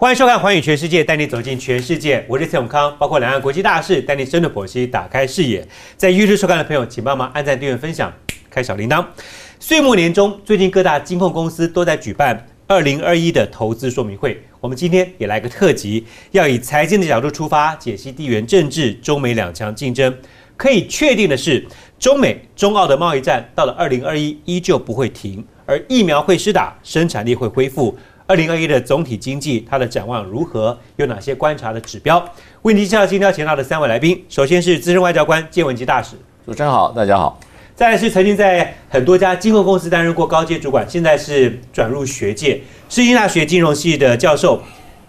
欢迎收看《环宇全世界》，带你走进全世界。我是蔡永康，包括两岸国际大事，带你深入剖析，打开视野。在 YouTube 收看的朋友，请帮忙按赞、订阅、分享，开小铃铛。岁末年终，最近各大金控公司都在举办二零二一的投资说明会。我们今天也来个特辑，要以财经的角度出发，解析地缘政治、中美两强竞争。可以确定的是，中美、中澳的贸易战到了二零二一依旧不会停，而疫苗会施打，生产力会恢复。二零二一的总体经济，它的展望如何？有哪些观察的指标？为您介绍今天要请到的三位来宾。首先是资深外交官建文吉大使，主持人好，大家好。再来是曾经在很多家金融公司担任过高阶主管，现在是转入学界，世新大学金融系的教授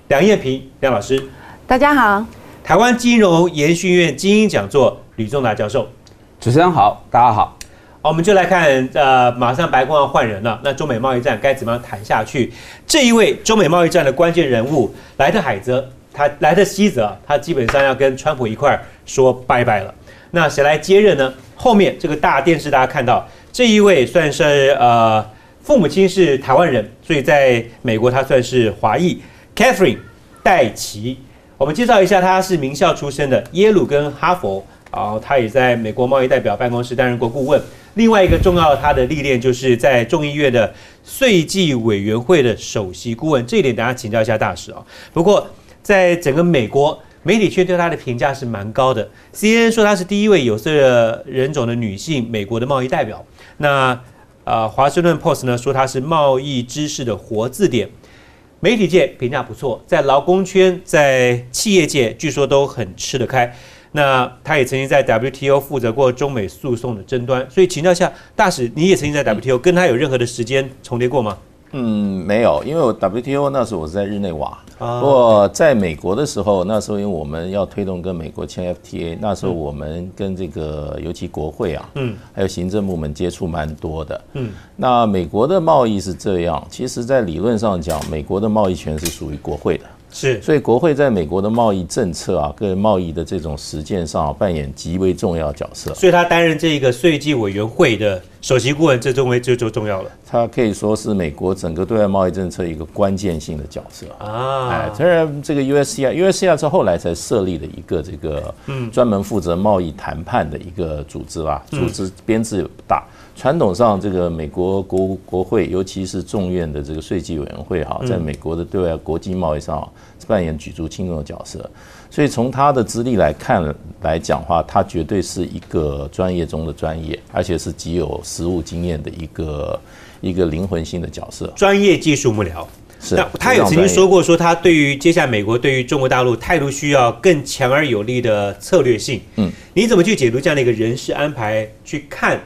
梁燕平梁老师。大家好。台湾金融研训院精英讲座吕仲达教授，主持人好，大家好。我们就来看，呃，马上白宫要换人了，那中美贸易战该怎么样谈下去？这一位中美贸易战的关键人物莱特海泽，他莱特希泽，他基本上要跟川普一块儿说拜拜了。那谁来接任呢？后面这个大电视大家看到，这一位算是呃，父母亲是台湾人，所以在美国他算是华裔，Catherine 戴奇。我们介绍一下，他是名校出身的，耶鲁跟哈佛，然后他也在美国贸易代表办公室担任过顾问。另外一个重要他的历练，就是在众议院的税计委员会的首席顾问。这一点，大家请教一下大使啊。不过，在整个美国媒体圈对他的评价是蛮高的。CNN 说他是第一位有色人种的女性美国的贸易代表。那啊，华盛顿 Post 呢说他是贸易知识的活字典。媒体界评价不错，在劳工圈、在企业界，据说都很吃得开。那他也曾经在 WTO 负责过中美诉讼的争端，所以请教一下大使，你也曾经在 WTO 跟他有任何的时间重叠过吗？嗯，没有，因为我 WTO 那时候我是在日内瓦，不过在美国的时候，那时候因为我们要推动跟美国签 FTA，那时候我们跟这个尤其国会啊，嗯，还有行政部门接触蛮多的，嗯，那美国的贸易是这样，其实在理论上讲，美国的贸易权是属于国会的。是，所以国会在美国的贸易政策啊，跟贸易的这种实践上啊扮演极为重要角色。所以他担任这一个税计委员会的首席顾问，这中为就就重要了。他可以说是美国整个对外贸易政策一个关键性的角色啊。哎，虽然这个 USCI，USCI 是后来才设立的一个这个嗯专门负责贸易谈判的一个组织啦，组织编制也不大。传统上，这个美国国国会，尤其是众院的这个税计委员会，哈，在美国的对外国际贸易上扮演举足轻重的角色。所以从他的资历来看来讲话，他绝对是一个专业中的专业，而且是极有实务经验的一个一个灵魂性的角色。专业技术幕僚是。那他有曾经说过，说他对于接下来美国对于中国大陆态度需要更强而有力的策略性。嗯，你怎么去解读这样的一个人事安排？去看。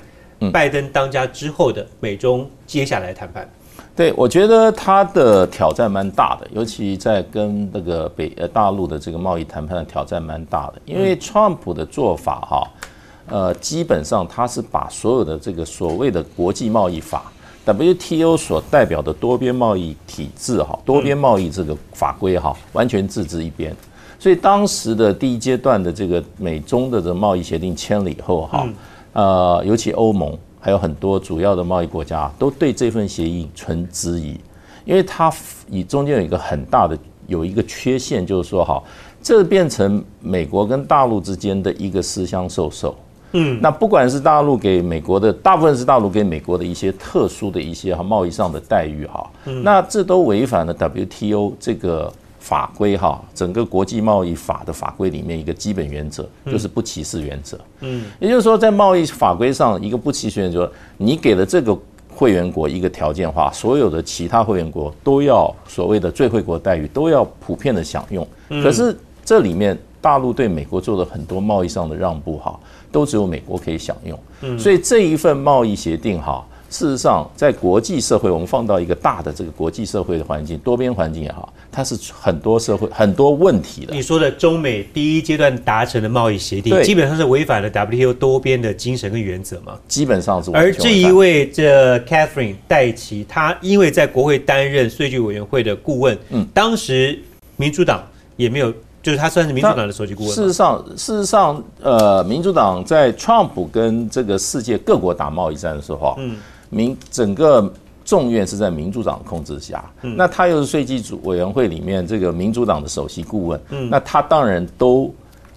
拜登当家之后的美中接下来谈判，对我觉得他的挑战蛮大的，尤其在跟那个北呃大陆的这个贸易谈判的挑战蛮大的，因为 Trump 的做法哈，呃，基本上他是把所有的这个所谓的国际贸易法 WTO 所代表的多边贸易体制哈，多边贸易这个法规哈，完全置之一边，所以当时的第一阶段的这个美中的这贸易协定签了以后哈。呃，尤其欧盟还有很多主要的贸易国家都对这份协议存质疑，因为它以中间有一个很大的有一个缺陷，就是说哈，这变成美国跟大陆之间的一个私相授受。嗯，那不管是大陆给美国的，大部分是大陆给美国的一些特殊的一些哈贸易上的待遇哈，那这都违反了 WTO 这个。法规哈，整个国际贸易法的法规里面一个基本原则就是不歧视原则。嗯，也就是说，在贸易法规上一个不歧视原则，你给了这个会员国一个条件化，所有的其他会员国都要所谓的最惠国待遇都要普遍的享用。可是这里面大陆对美国做的很多贸易上的让步哈，都只有美国可以享用。嗯，所以这一份贸易协定哈。事实上，在国际社会，我们放到一个大的这个国际社会的环境，多边环境也好，它是很多社会很多问题的。你说的中美第一阶段达成的贸易协定，基本上是违反了 WTO 多边的精神跟原则嘛？基本上是。而这一位这 Catherine 戴奇，他因为在国会担任税局委员会的顾问，嗯，当时民主党也没有，就是他算是民主党的首席顾问。事实上，事实上，呃，民主党在 Trump 跟这个世界各国打贸易战的时候，嗯。民整个众院是在民主党控制下，那他又是税基组委员会里面这个民主党的首席顾问，那他当然都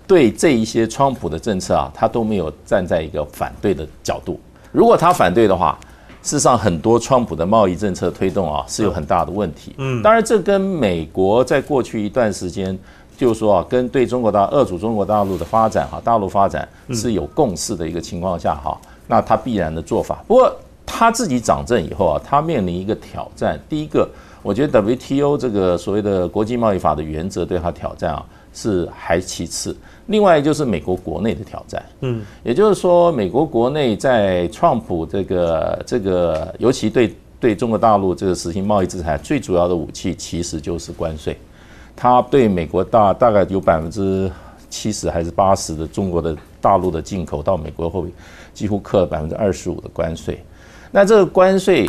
对这一些川普的政策啊，他都没有站在一个反对的角度。如果他反对的话，事实上很多川普的贸易政策推动啊是有很大的问题。嗯，当然这跟美国在过去一段时间，就是说啊，跟对中国大二主中国大陆的发展哈，大陆发展是有共识的一个情况下哈，那他必然的做法。不过。他自己掌政以后啊，他面临一个挑战。第一个，我觉得 WTO 这个所谓的国际贸易法的原则对他挑战啊是还其次。另外就是美国国内的挑战，嗯，也就是说，美国国内在创普这个这个，尤其对对中国大陆这个实行贸易制裁，最主要的武器其实就是关税。他对美国大大概有百分之七十还是八十的中国的大陆的进口到美国后，几乎克了百分之二十五的关税。那这个关税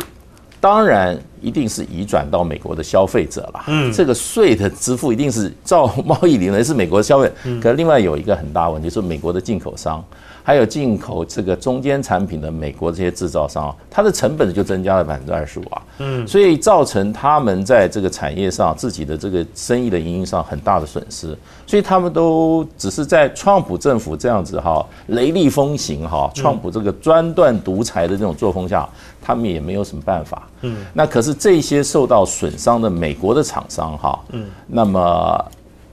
当然一定是移转到美国的消费者了。嗯，这个税的支付一定是照 贸易理论是美国的消费。嗯，可另外有一个很大问题，是美国的进口商。还有进口这个中间产品的美国这些制造商，它的成本就增加了百分之二十五啊，嗯，所以造成他们在这个产业上自己的这个生意的营运上很大的损失，所以他们都只是在川普政府这样子哈雷厉风行哈，川普这个专断独裁的这种作风下，他们也没有什么办法，嗯，那可是这些受到损伤的美国的厂商哈，嗯，那么。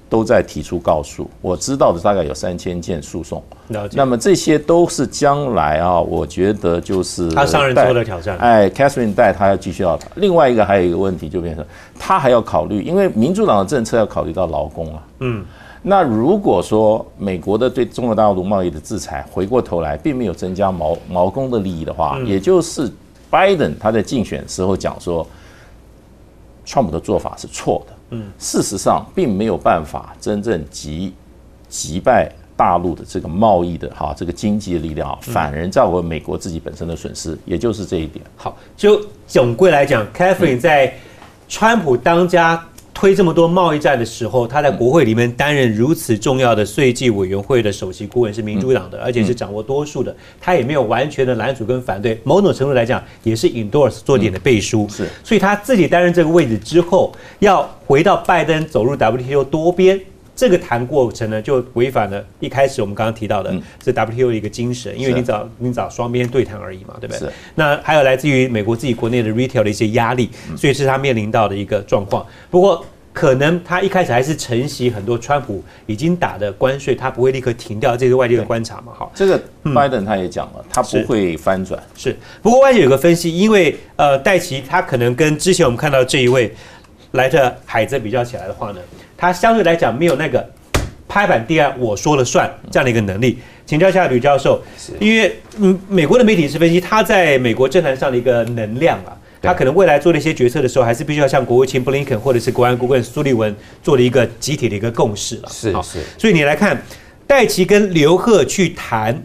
都在提出告诉，我知道的大概有三千件诉讼。那么这些都是将来啊，我觉得就是他上任之后的挑战。哎，Catherine 带他要继续要。另外一个还有一个问题就变成，他还要考虑，因为民主党的政策要考虑到劳工啊。嗯。那如果说美国的对中国大陆贸易的制裁回过头来并没有增加毛毛工的利益的话，也就是拜登他在竞选时候讲说，川普的做法是错的。嗯，事实上并没有办法真正击击败大陆的这个贸易的哈这个经济的力量啊，反而造成美国自己本身的损失，也就是这一点。好，就总归来讲，Catherine 在川普当家。推这么多贸易战的时候，他在国会里面担任如此重要的税计委员会的首席顾问，是民主党的，而且是掌握多数的。他也没有完全的拦阻跟反对，某种程度来讲，也是 endorse 做点的背书。是，所以他自己担任这个位置之后，要回到拜登走入 WTO 多边。这个谈过程呢，就违反了一开始我们刚刚提到的是 WTO 的一个精神，因为你找你找双边对谈而已嘛，对不对？那还有来自于美国自己国内的 retail 的一些压力，所以是他面临到的一个状况。不过可能他一开始还是承袭很多川普已经打的关税，他不会立刻停掉，这是外界的观察嘛。好，这个拜登他也讲了，他不会翻转。是，不过外界有个分析，因为呃戴奇他可能跟之前我们看到这一位来的海泽比较起来的话呢。他相对来讲没有那个拍板第二我说了算这样的一个能力。请教一下吕教授，因为嗯，美国的媒体是分析他在美国政坛上的一个能量啊，他可能未来做了一些决策的时候，还是必须要向国务卿布林肯或者是国安顾问苏利文做了一个集体的一个共识了。是是，所以你来看戴奇跟刘鹤去谈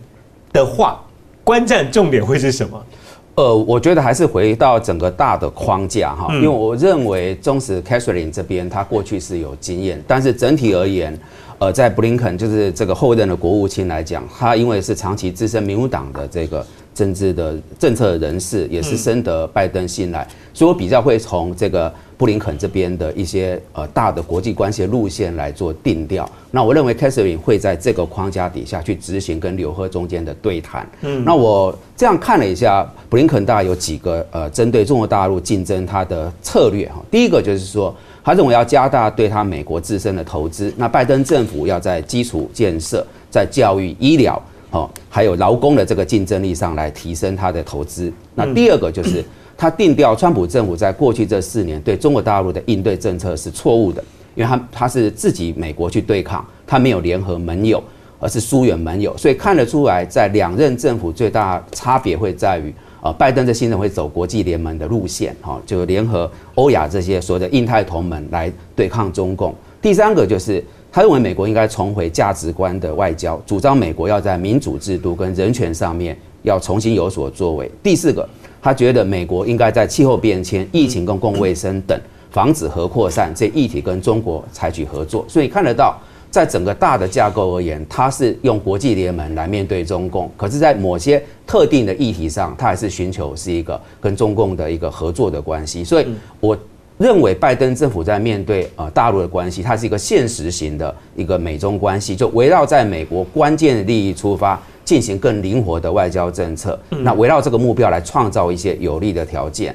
的话，观战重点会是什么？呃，我觉得还是回到整个大的框架哈，因为我认为中实 Catherine 这边他过去是有经验，但是整体而言，呃，在布林肯就是这个后任的国务卿来讲，他因为是长期资深民主党的这个政治的政策人士，也是深得拜登信赖，所以我比较会从这个。布林肯这边的一些呃大的国际关系路线来做定调，那我认为 Catherine 会在这个框架底下去执行跟刘贺中间的对谈。嗯，那我这样看了一下，布林肯大概有几个呃针对中国大陆竞争他的策略哈。第一个就是说，他认为要加大对他美国自身的投资，那拜登政府要在基础建设、在教育、医疗哦，还有劳工的这个竞争力上来提升他的投资。那第二个就是。他定调，川普政府在过去这四年对中国大陆的应对政策是错误的，因为他他是自己美国去对抗，他没有联合盟友，而是疏远盟友，所以看得出来，在两任政府最大差别会在于，呃，拜登这新人会走国际联盟的路线，哈，就联合欧亚这些所谓的印太同盟来对抗中共。第三个就是他认为美国应该重回价值观的外交，主张美国要在民主制度跟人权上面要重新有所作为。第四个。他觉得美国应该在气候变迁、疫情公共卫生等防止核扩散这议题跟中国采取合作，所以看得到在整个大的架构而言，它是用国际联盟来面对中共，可是，在某些特定的议题上，它还是寻求是一个跟中共的一个合作的关系。所以，我认为拜登政府在面对呃大陆的关系，它是一个现实型的一个美中关系，就围绕在美国关键的利益出发，进行更灵活的外交政策。那围绕这个目标来创造一些有利的条件。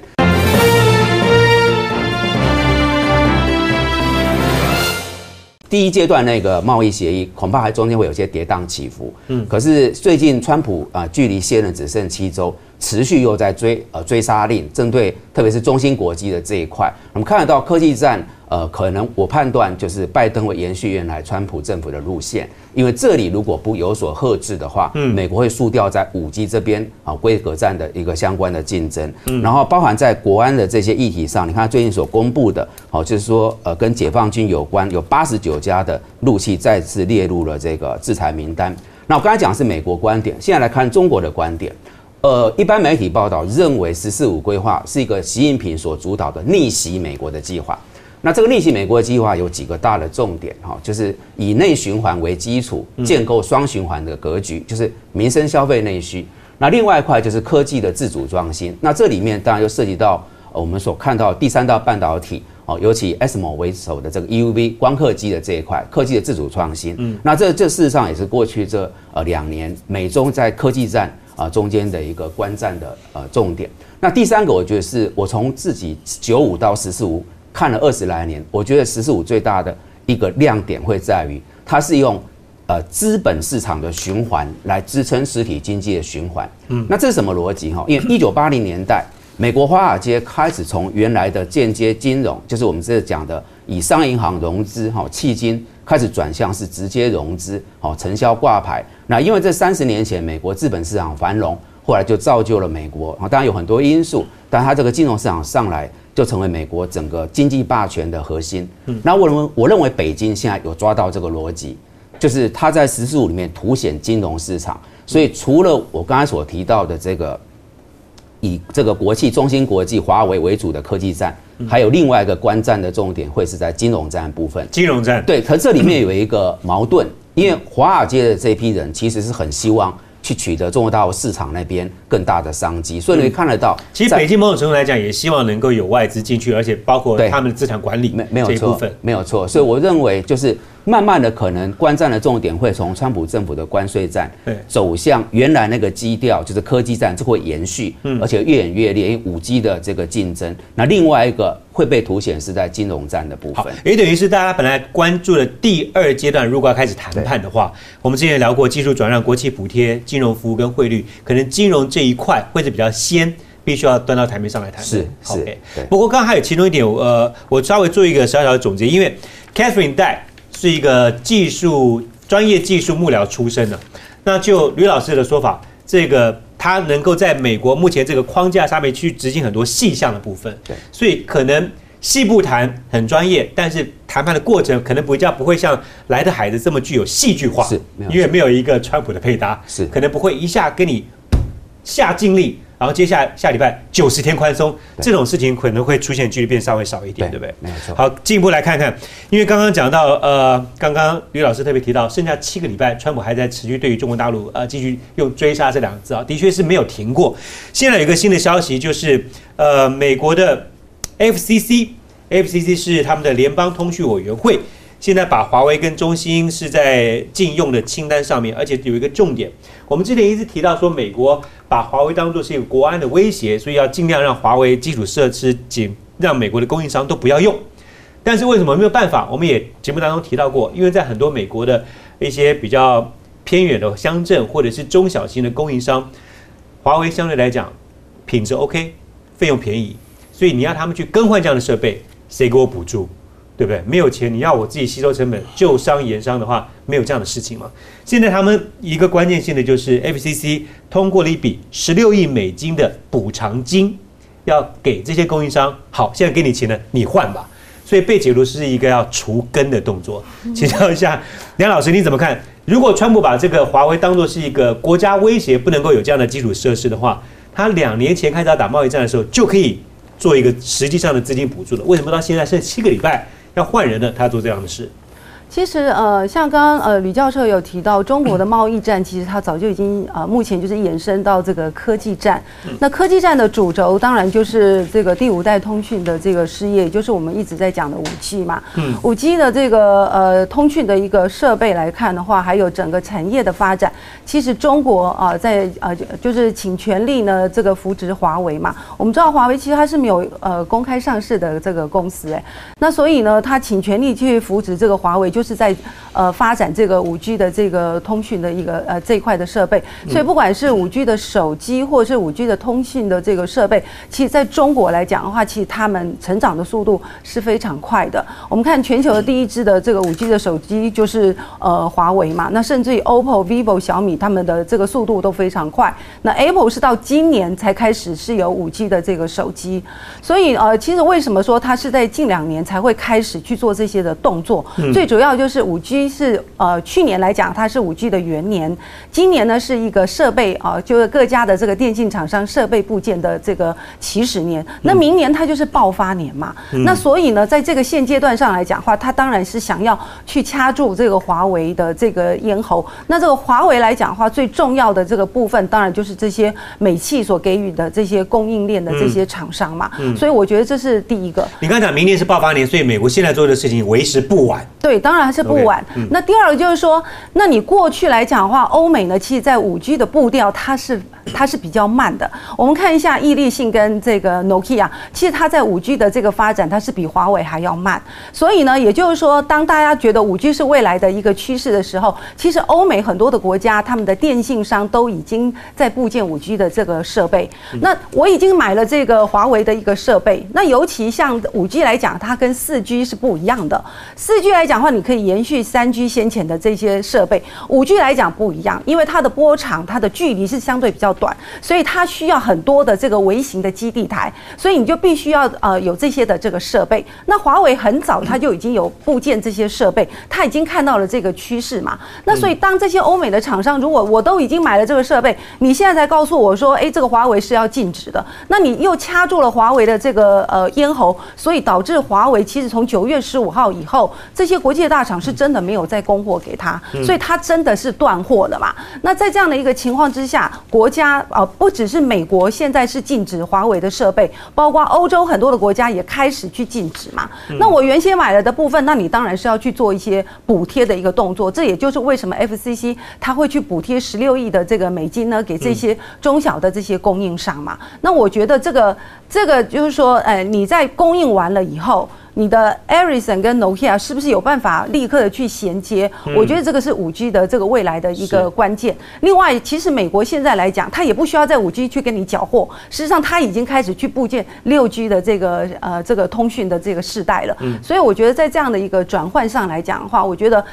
第一阶段那个贸易协议恐怕还中间会有些跌宕起伏，嗯，可是最近川普啊，距离卸任只剩七周。持续又在追呃追杀令，针对特别是中芯国际的这一块，我们看得到科技战，呃，可能我判断就是拜登会延续原来川普政府的路线，因为这里如果不有所遏制的话，嗯，美国会输掉在五 G 这边啊规格战的一个相关的竞争，嗯，然后包含在国安的这些议题上，你看最近所公布的，好，就是说呃跟解放军有关，有八十九家的陆器再次列入了这个制裁名单。那我刚才讲是美国观点，现在来看中国的观点。呃，一般媒体报道认为“十四五”规划是一个习近平所主导的逆袭美国的计划。那这个逆袭美国的计划有几个大的重点哈，就是以内循环为基础，建构双循环的格局，就是民生消费内需。那另外一块就是科技的自主创新。那这里面当然又涉及到我们所看到第三道半导体哦，尤其 SMO 为首的这个 EUV 光刻机的这一块科技的自主创新。嗯，那这这事实上也是过去这呃两年美中在科技战。啊，中间的一个观战的呃重点。那第三个，我觉得是我从自己九五到十四五看了二十来年，我觉得十四五最大的一个亮点会在于，它是用呃资本市场的循环来支撑实体经济的循环。嗯，那这是什么逻辑哈？因为一九八零年代，美国华尔街开始从原来的间接金融，就是我们这讲的以商业银行融资哈，迄今。开始转向是直接融资，好承销挂牌。那因为这三十年前美国资本市场繁荣，后来就造就了美国。啊，当然有很多因素，但它这个金融市场上来就成为美国整个经济霸权的核心。嗯，那我认为我认为北京现在有抓到这个逻辑，就是它在“十四五”里面凸显金融市场。所以除了我刚才所提到的这个以这个国际中芯国际、华为为主的科技战。还有另外一个观战的重点会是在金融战部分。金融战对，可这里面有一个矛盾，因为华尔街的这批人其实是很希望去取得中国大陆市场那边更大的商机，所以你看得到，其实北京某种程度来讲也希望能够有外资进去，而且包括他们的资产管理没没有错，没有错。所以我认为就是。慢慢的，可能观战的重点会从川普政府的关税战，走向原来那个基调，就是科技战，这会延续，而且越演越烈，因为五 G 的这个竞争。那另外一个会被凸显是在金融战的部分，也等于是大家本来关注的第二阶段，如果要开始谈判的话，我们之前聊过技术转让、国企补贴、金融服务跟汇率，可能金融这一块会是比较先，必须要端到台面上来谈。是是。不过刚刚还有其中一点，呃，我稍微做一个小小的总结，因为 Catherine 带。是一个技术专业技术幕僚出身的，那就吕老师的说法，这个他能够在美国目前这个框架上面去执行很多细项的部分，对，所以可能细部谈很专业，但是谈判的过程可能比较不会像来的孩子这么具有戏剧化，是，因为没有一个川普的配搭，是，可能不会一下跟你下尽力。然后接下来下礼拜九十天宽松这种事情可能会出现，距离变稍微少一点，对不对？没错。好，进一步来看看，因为刚刚讲到，呃，刚刚吕老师特别提到，剩下七个礼拜，川普还在持续对于中国大陆，呃，继续用追杀这两个字啊，的确是没有停过。现在有一个新的消息，就是呃，美国的 FCC，FCC 是他们的联邦通讯委员会。现在把华为跟中兴是在禁用的清单上面，而且有一个重点，我们之前一直提到说，美国把华为当作是一个国安的威胁，所以要尽量让华为基础设施仅，让美国的供应商都不要用。但是为什么没有办法？我们也节目当中提到过，因为在很多美国的一些比较偏远的乡镇或者是中小型的供应商，华为相对来讲品质 OK，费用便宜，所以你要他们去更换这样的设备，谁给我补助？对不对？没有钱，你要我自己吸收成本，旧商言商的话，没有这样的事情嘛。现在他们一个关键性的就是 FCC 通过了一笔十六亿美金的补偿金，要给这些供应商。好，现在给你钱了，你换吧。所以被解读是一个要除根的动作。请教一下梁老师，你怎么看？如果川普把这个华为当作是一个国家威胁，不能够有这样的基础设施的话，他两年前开始打贸易战的时候就可以做一个实际上的资金补助了。为什么到现在剩七个礼拜？要换人呢，他做这样的事，其实呃，像刚刚呃吕教授有提到，中国的贸易战其实它早就已经呃，目前就是延伸到这个科技战。那科技战的主轴当然就是这个第五代通讯的这个事业，也就是我们一直在讲的五 G 嘛。嗯。五 G 的这个呃通讯的一个设备来看的话，还有整个产业的发展，其实中国啊在呃就是请全力呢这个扶植华为嘛。我们知道华为其实它是没有呃公开上市的这个公司哎，那所以呢，它请全力去扶植这个华为。就是在呃发展这个五 G 的这个通讯的一个呃这一块的设备，所以不管是五 G 的手机或者是五 G 的通讯的这个设备，其实在中国来讲的话，其实他们成长的速度是非常快的。我们看全球的第一支的这个五 G 的手机就是呃华为嘛，那甚至于 OPPO、vivo、小米他们的这个速度都非常快。那 Apple 是到今年才开始是有五 G 的这个手机，所以呃其实为什么说它是在近两年才会开始去做这些的动作？最主要。要就是五 G 是呃去年来讲它是五 G 的元年，今年呢是一个设备啊，就是各家的这个电信厂商设备部件的这个起始年。那明年它就是爆发年嘛。那所以呢，在这个现阶段上来讲话，它当然是想要去掐住这个华为的这个咽喉。那这个华为来讲话，最重要的这个部分，当然就是这些美企所给予的这些供应链的这些厂商嘛。嗯所以我觉得这是第一个。你刚讲明年是爆发年，所以美国现在做的事情为时不晚。对，当然。还是不晚。那第二个就是说，那你过去来讲的话，欧美呢，其实在五 G 的步调，它是它是比较慢的。我们看一下毅力性跟这个 Nokia，其实它在五 G 的这个发展，它是比华为还要慢。所以呢，也就是说，当大家觉得五 G 是未来的一个趋势的时候，其实欧美很多的国家，他们的电信商都已经在部件五 G 的这个设备。那我已经买了这个华为的一个设备。那尤其像五 G 来讲，它跟四 G 是不一样的。四 G 来讲的话，你可以延续三 G 先前的这些设备，五 G 来讲不一样，因为它的波长、它的距离是相对比较短，所以它需要很多的这个微型的基地台，所以你就必须要呃有这些的这个设备。那华为很早它就已经有部件这些设备，它已经看到了这个趋势嘛。那所以当这些欧美的厂商如果我都已经买了这个设备，你现在才告诉我说，哎，这个华为是要禁止的，那你又掐住了华为的这个呃咽喉，所以导致华为其实从九月十五号以后，这些国际大厂是真的没有再供货给他，所以他真的是断货了嘛？那在这样的一个情况之下，国家啊，不只是美国现在是禁止华为的设备，包括欧洲很多的国家也开始去禁止嘛。那我原先买了的部分，那你当然是要去做一些补贴的一个动作。这也就是为什么 FCC 他会去补贴十六亿的这个美金呢，给这些中小的这些供应商嘛。那我觉得这个这个就是说，哎，你在供应完了以后。你的 Ericsson 跟 Nokia 是不是有办法立刻的去衔接？我觉得这个是五 G 的这个未来的一个关键。另外，其实美国现在来讲，它也不需要在五 G 去跟你缴获，事实上它已经开始去部件六 G 的这个呃这个通讯的这个世代了。所以我觉得在这样的一个转换上来讲的话，我觉得。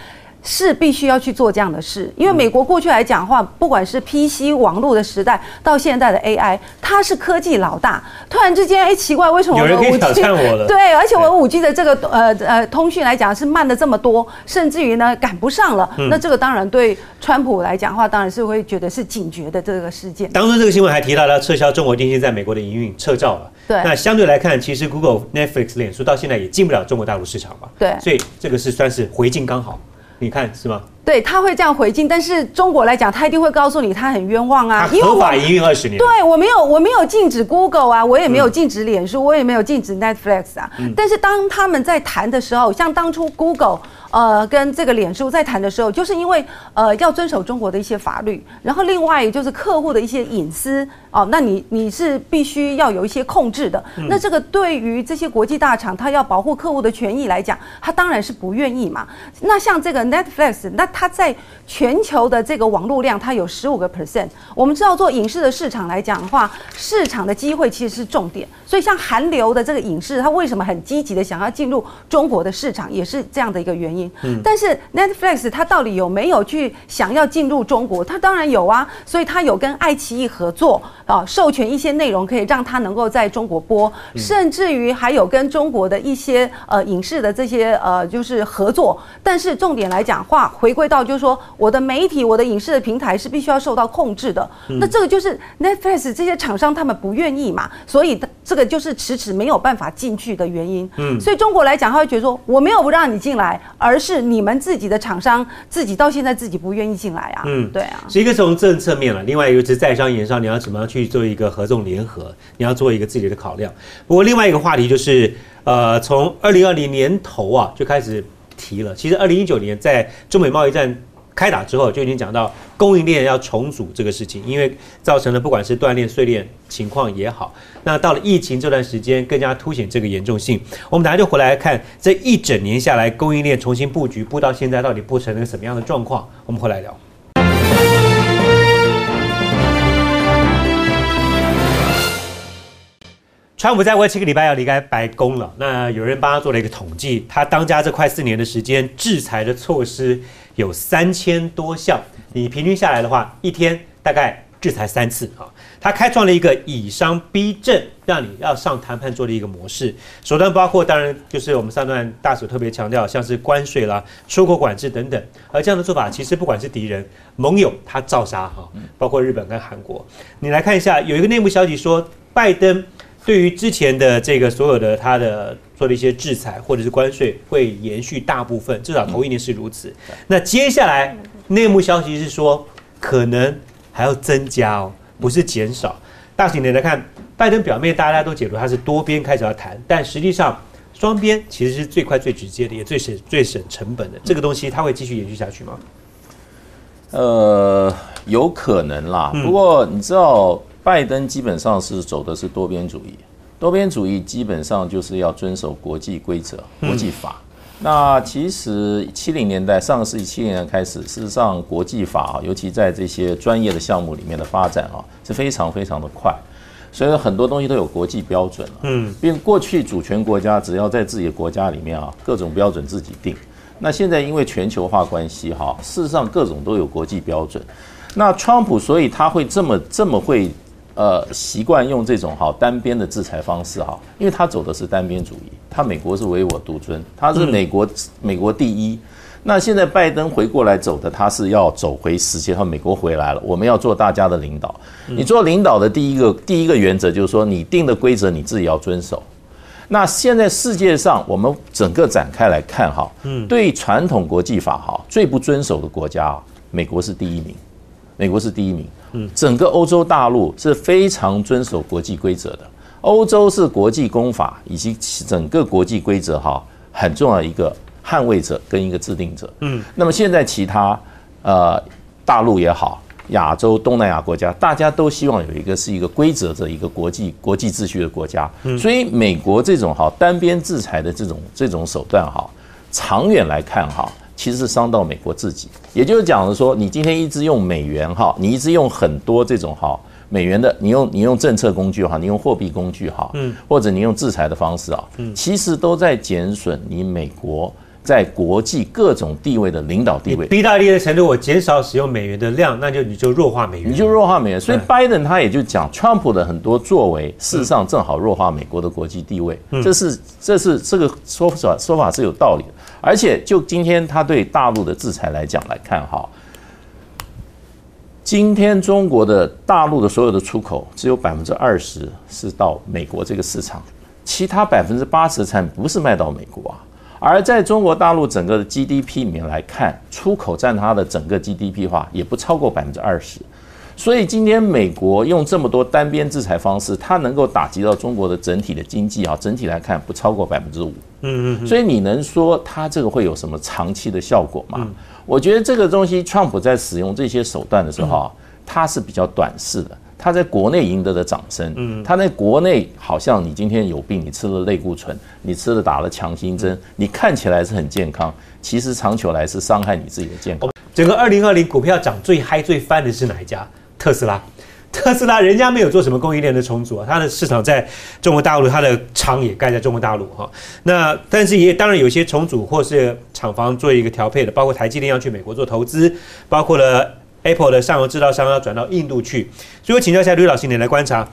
是必须要去做这样的事，因为美国过去来讲话，不管是 PC 网络的时代，到现在的 AI，它是科技老大。突然之间，哎，奇怪，为什么有人可以挑战我了？对，而且我五 G 的这个呃呃通讯来讲是慢的这么多，甚至于呢赶不上了。那这个当然对川普来讲话，当然是会觉得是警觉的这个事件。当中这个新闻还提到了撤销中国电信在美国的营运，撤照了。对。那相对来看，其实 Google、Netflix、脸书到现在也进不了中国大陆市场嘛。对。所以这个是算是回敬刚好。你看是吗？对他会这样回敬，但是中国来讲，他一定会告诉你他很冤枉啊，因为合法营运二十年。对我没有，我没有禁止 Google 啊，我也没有禁止脸书，我也没有禁止 Netflix 啊。但是当他们在谈的时候，像当初 Google 呃跟这个脸书在谈的时候，就是因为呃要遵守中国的一些法律，然后另外就是客户的一些隐私哦，那你你是必须要有一些控制的。那这个对于这些国际大厂，他要保护客户的权益来讲，他当然是不愿意嘛。那像这个 Netflix，那它在全球的这个网络量，它有十五个 percent。我们知道做影视的市场来讲的话，市场的机会其实是重点。所以像韩流的这个影视，它为什么很积极的想要进入中国的市场，也是这样的一个原因。嗯。但是 Netflix 它到底有没有去想要进入中国？它当然有啊。所以它有跟爱奇艺合作啊，授权一些内容可以让它能够在中国播，甚至于还有跟中国的一些呃影视的这些呃就是合作。但是重点来讲话，回归。会到就是说我的媒体、我的影视的平台是必须要受到控制的。那这个就是 Netflix 这些厂商他们不愿意嘛，所以这个就是迟迟没有办法进去的原因。嗯，所以中国来讲，他会觉得说我没有不让你进来，而是你们自己的厂商自己到现在自己不愿意进来啊。嗯，对啊。是一个从政策面了，另外一个是在商言商，你要怎么样去做一个合纵联合，你要做一个自己的考量。不过另外一个话题就是，呃，从二零二零年头啊就开始。提了，其实二零一九年在中美贸易战开打之后，就已经讲到供应链要重组这个事情，因为造成了不管是断裂碎裂情况也好，那到了疫情这段时间更加凸显这个严重性。我们等下就回来看这一整年下来供应链重新布局布到现在到底布成了什么样的状况，我们回来聊。川普在过七个礼拜要离开白宫了。那有人帮他做了一个统计，他当家这快四年的时间，制裁的措施有三千多项。你平均下来的话，一天大概制裁三次啊。他开创了一个以商逼政，让你要上谈判桌的一个模式。手段包括，当然就是我们上段大使特别强调，像是关税啦、出口管制等等。而这样的做法，其实不管是敌人、盟友，他照杀哈。包括日本跟韩国。你来看一下，有一个内幕消息说，拜登。对于之前的这个所有的他的做的一些制裁或者是关税会延续大部分，至少头一年是如此。那接下来内幕消息是说，可能还要增加哦，不是减少。大型的来看，拜登表面大家都解读他是多边开始要谈，但实际上双边其实是最快最直接的，也最省最省成本的。这个东西它会继续延续下去吗？呃，有可能啦。不过你知道。拜登基本上是走的是多边主义，多边主义基本上就是要遵守国际规则、国际法。那其实七零年代，上个世纪七零年代开始，事实上国际法啊，尤其在这些专业的项目里面的发展啊，是非常非常的快，所以很多东西都有国际标准了。嗯，并过去主权国家只要在自己的国家里面啊，各种标准自己定。那现在因为全球化关系哈，事实上各种都有国际标准。那川普所以他会这么这么会。呃，习惯用这种哈单边的制裁方式哈，因为他走的是单边主义，他美国是唯我独尊，他是美国美国第一。那现在拜登回过来走的，他是要走回实际上美国回来了，我们要做大家的领导。你做领导的第一个第一个原则就是说，你定的规则你自己要遵守。那现在世界上我们整个展开来看哈，嗯，对传统国际法哈最不遵守的国家，美国是第一名，美国是第一名。整个欧洲大陆是非常遵守国际规则的。欧洲是国际公法以及整个国际规则哈很重要一个捍卫者跟一个制定者。嗯，那么现在其他呃大陆也好，亚洲、东南亚国家，大家都希望有一个是一个规则的一个国际国际秩序的国家。所以美国这种哈单边制裁的这种这种手段哈，长远来看哈。其实是伤到美国自己，也就是讲的说，你今天一直用美元哈，你一直用很多这种哈美元的，你用你用政策工具哈，你用货币工具哈，嗯，或者你用制裁的方式啊，嗯，其实都在减损你美国在国际各种地位的领导地位。逼大利的程度，我减少使用美元的量，那就你就弱化美元，你就弱化美元。所以拜登他也就讲，Trump 的很多作为，事实上正好弱化美国的国际地位。这是这是这个说法说法是有道理的。而且就今天他对大陆的制裁来讲来看哈，今天中国的大陆的所有的出口只有百分之二十是到美国这个市场，其他百分之八十的产品不是卖到美国啊。而在中国大陆整个的 GDP 里面来看，出口占它的整个 GDP 话也不超过百分之二十。所以今天美国用这么多单边制裁方式，它能够打击到中国的整体的经济啊，整体来看不超过百分之五。嗯嗯。所以你能说它这个会有什么长期的效果吗？我觉得这个东西，川普在使用这些手段的时候啊，他是比较短视的。他在国内赢得的掌声，嗯，他在国内好像你今天有病，你吃了类固醇，你吃了打了强心针，你看起来是很健康，其实长久来是伤害你自己的健康。整个二零二零股票涨最嗨最翻的是哪一家？特斯拉，特斯拉人家没有做什么供应链的重组啊，它的市场在中国大陆，它的厂也盖在中国大陆哈。那但是也当然有些重组或是厂房做一个调配的，包括台积电要去美国做投资，包括了 Apple 的上游制造商要转到印度去。所以我请教一下吕老师，你来观察，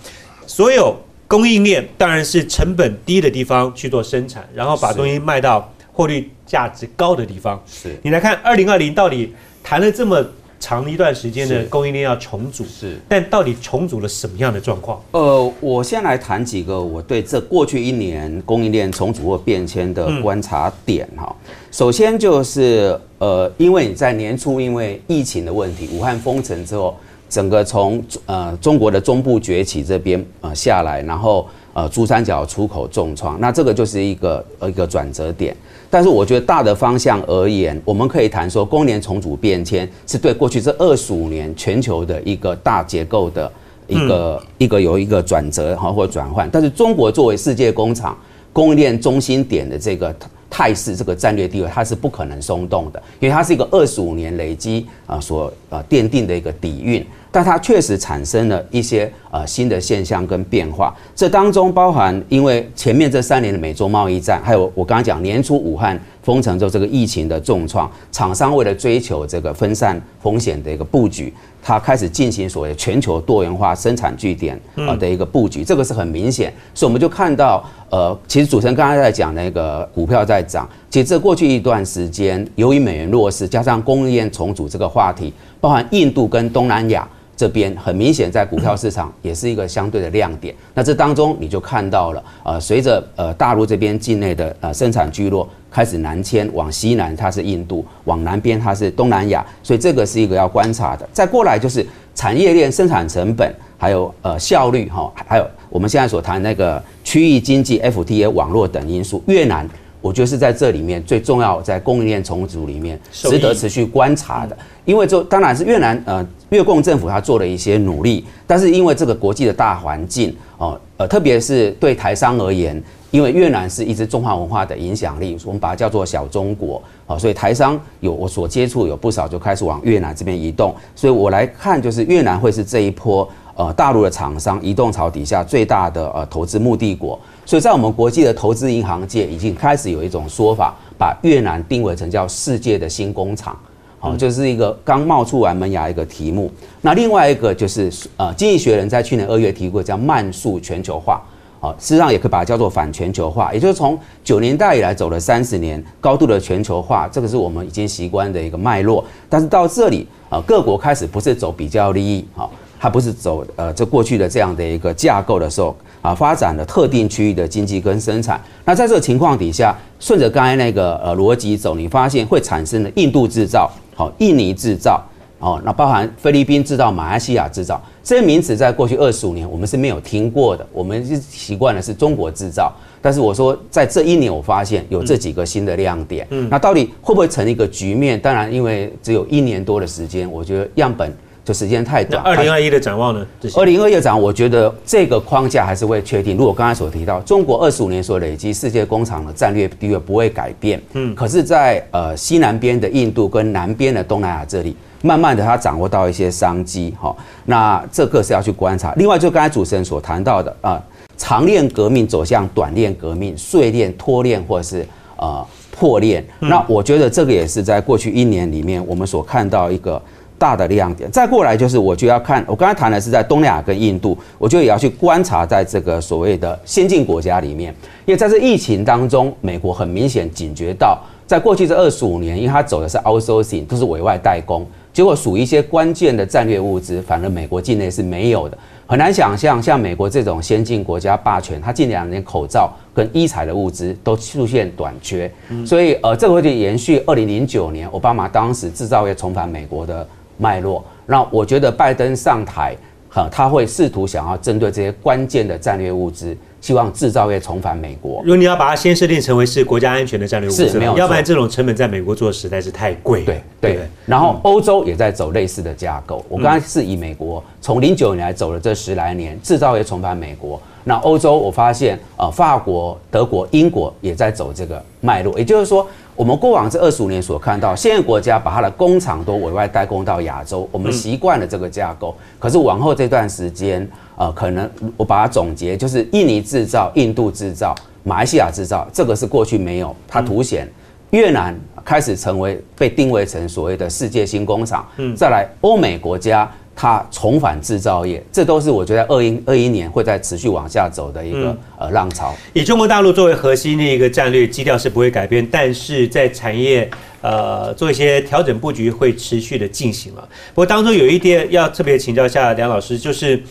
所有供应链当然是成本低的地方去做生产，然后把东西卖到获利价值高的地方。是你来看，二零二零到底谈了这么长一段时间的供应链要重组，是。但到底重组了什么样的状况？呃，我先来谈几个我对这过去一年供应链重组或变迁的观察点哈。首先就是呃，因为你在年初因为疫情的问题，武汉封城之后，整个从呃中国的中部崛起这边呃下来，然后呃珠三角出口重创，那这个就是一个呃一个转折点。但是我觉得大的方向而言，我们可以谈说，供应链重组变迁是对过去这二十五年全球的一个大结构的一个、一个有一个转折哈或转换。但是中国作为世界工厂、供应链中心点的这个态势、这个战略地位，它是不可能松动的，因为它是一个二十五年累积啊所啊奠定的一个底蕴。但它确实产生了一些呃新的现象跟变化，这当中包含因为前面这三年的美洲贸易战，还有我刚刚讲年初武汉封城之后这个疫情的重创，厂商为了追求这个分散风险的一个布局，它开始进行所谓全球多元化生产据点啊的一个布局，这个是很明显，所以我们就看到呃，其实主持人刚才在讲那个股票在涨，其实这过去一段时间，由于美元弱势，加上供应链重组这个话题，包含印度跟东南亚。这边很明显，在股票市场也是一个相对的亮点。那这当中你就看到了，呃，随着呃大陆这边境内的呃生产聚落开始南迁，往西南它是印度，往南边它是东南亚，所以这个是一个要观察的。再过来就是产业链生产成本，还有呃效率哈，还有我们现在所谈那个区域经济 FTA 网络等因素，越南。我觉得是在这里面最重要，在供应链重组里面值得持续观察的，因为就当然是越南呃越共政府它做了一些努力，但是因为这个国际的大环境哦呃特别是对台商而言，因为越南是一支中华文化的影响力，我们把它叫做小中国。哦，所以台商有我所接触有不少就开始往越南这边移动，所以我来看就是越南会是这一波呃大陆的厂商移动潮底下最大的呃投资目的国。所以在我们国际的投资银行界，已经开始有一种说法，把越南定位成叫世界的新工厂，好，就是一个刚冒出完门牙一个题目。那另外一个就是呃，经济学人在去年二月提过叫慢速全球化，好，事实上也可以把它叫做反全球化，也就是从九年代以来走了三十年高度的全球化，这个是我们已经习惯的一个脉络。但是到这里啊，各国开始不是走比较利益，好，它不是走呃这过去的这样的一个架构的时候。啊，发展了特定区域的经济跟生产。那在这个情况底下，顺着刚才那个呃逻辑走，你发现会产生的印度制造、好印尼制造、哦，那包含菲律宾制造、马来西亚制造这些名词，在过去二十五年我们是没有听过的，我们是习惯的是中国制造。但是我说，在这一年，我发现有这几个新的亮点。嗯，那到底会不会成一个局面？当然，因为只有一年多的时间，我觉得样本。就时间太短。二零二一的展望呢？二零二一的展望，我觉得这个框架还是会确定。如果刚才所提到，中国二十五年所累积世界工厂的战略地位不会改变。嗯。可是，在呃西南边的印度跟南边的东南亚这里，慢慢的它掌握到一些商机。哈，那这个是要去观察。另外，就刚才主持人所谈到的啊，长链革命走向短链革命，碎链脱链或者是呃破链。那我觉得这个也是在过去一年里面我们所看到一个。大的亮点，再过来就是，我就要看，我刚才谈的是在东南亚跟印度，我就也要去观察在这个所谓的先进国家里面，因为在这疫情当中，美国很明显警觉到，在过去这二十五年，因为它走的是 outsourcing，都是委外代工，结果属一些关键的战略物资，反而美国境内是没有的，很难想象像美国这种先进国家霸权，它近两年口罩跟医材的物资都出现短缺，所以呃，这个会延续二零零九年奥巴马当时制造业重返美国的。脉络，那我觉得拜登上台，哈，他会试图想要针对这些关键的战略物资，希望制造业重返美国。如果你要把它先设定成为是国家安全的战略物资，没有，要不然这种成本在美国做实在是太贵。对对。然后欧洲也在走类似的架构。我刚才是以美国从零九年来走了这十来年，制造业重返美国。那欧洲我发现，呃，法国、德国、英国也在走这个脉络，也就是说。我们过往这二十五年所看到，现在国家把它的工厂都委外代工到亚洲，我们习惯了这个架构。可是往后这段时间，呃，可能我把它总结，就是印尼制造、印度制造、马来西亚制造，这个是过去没有，它凸显越南开始成为被定位成所谓的世界新工厂。嗯，再来欧美国家它重返制造业，这都是我觉得二零二一年会在持续往下走的一个呃浪潮。以中国大陆作为核心的一个战略基调是不会改变，但是在产业呃做一些调整布局会持续的进行了。不过当中有一点要特别请教一下梁老师，就是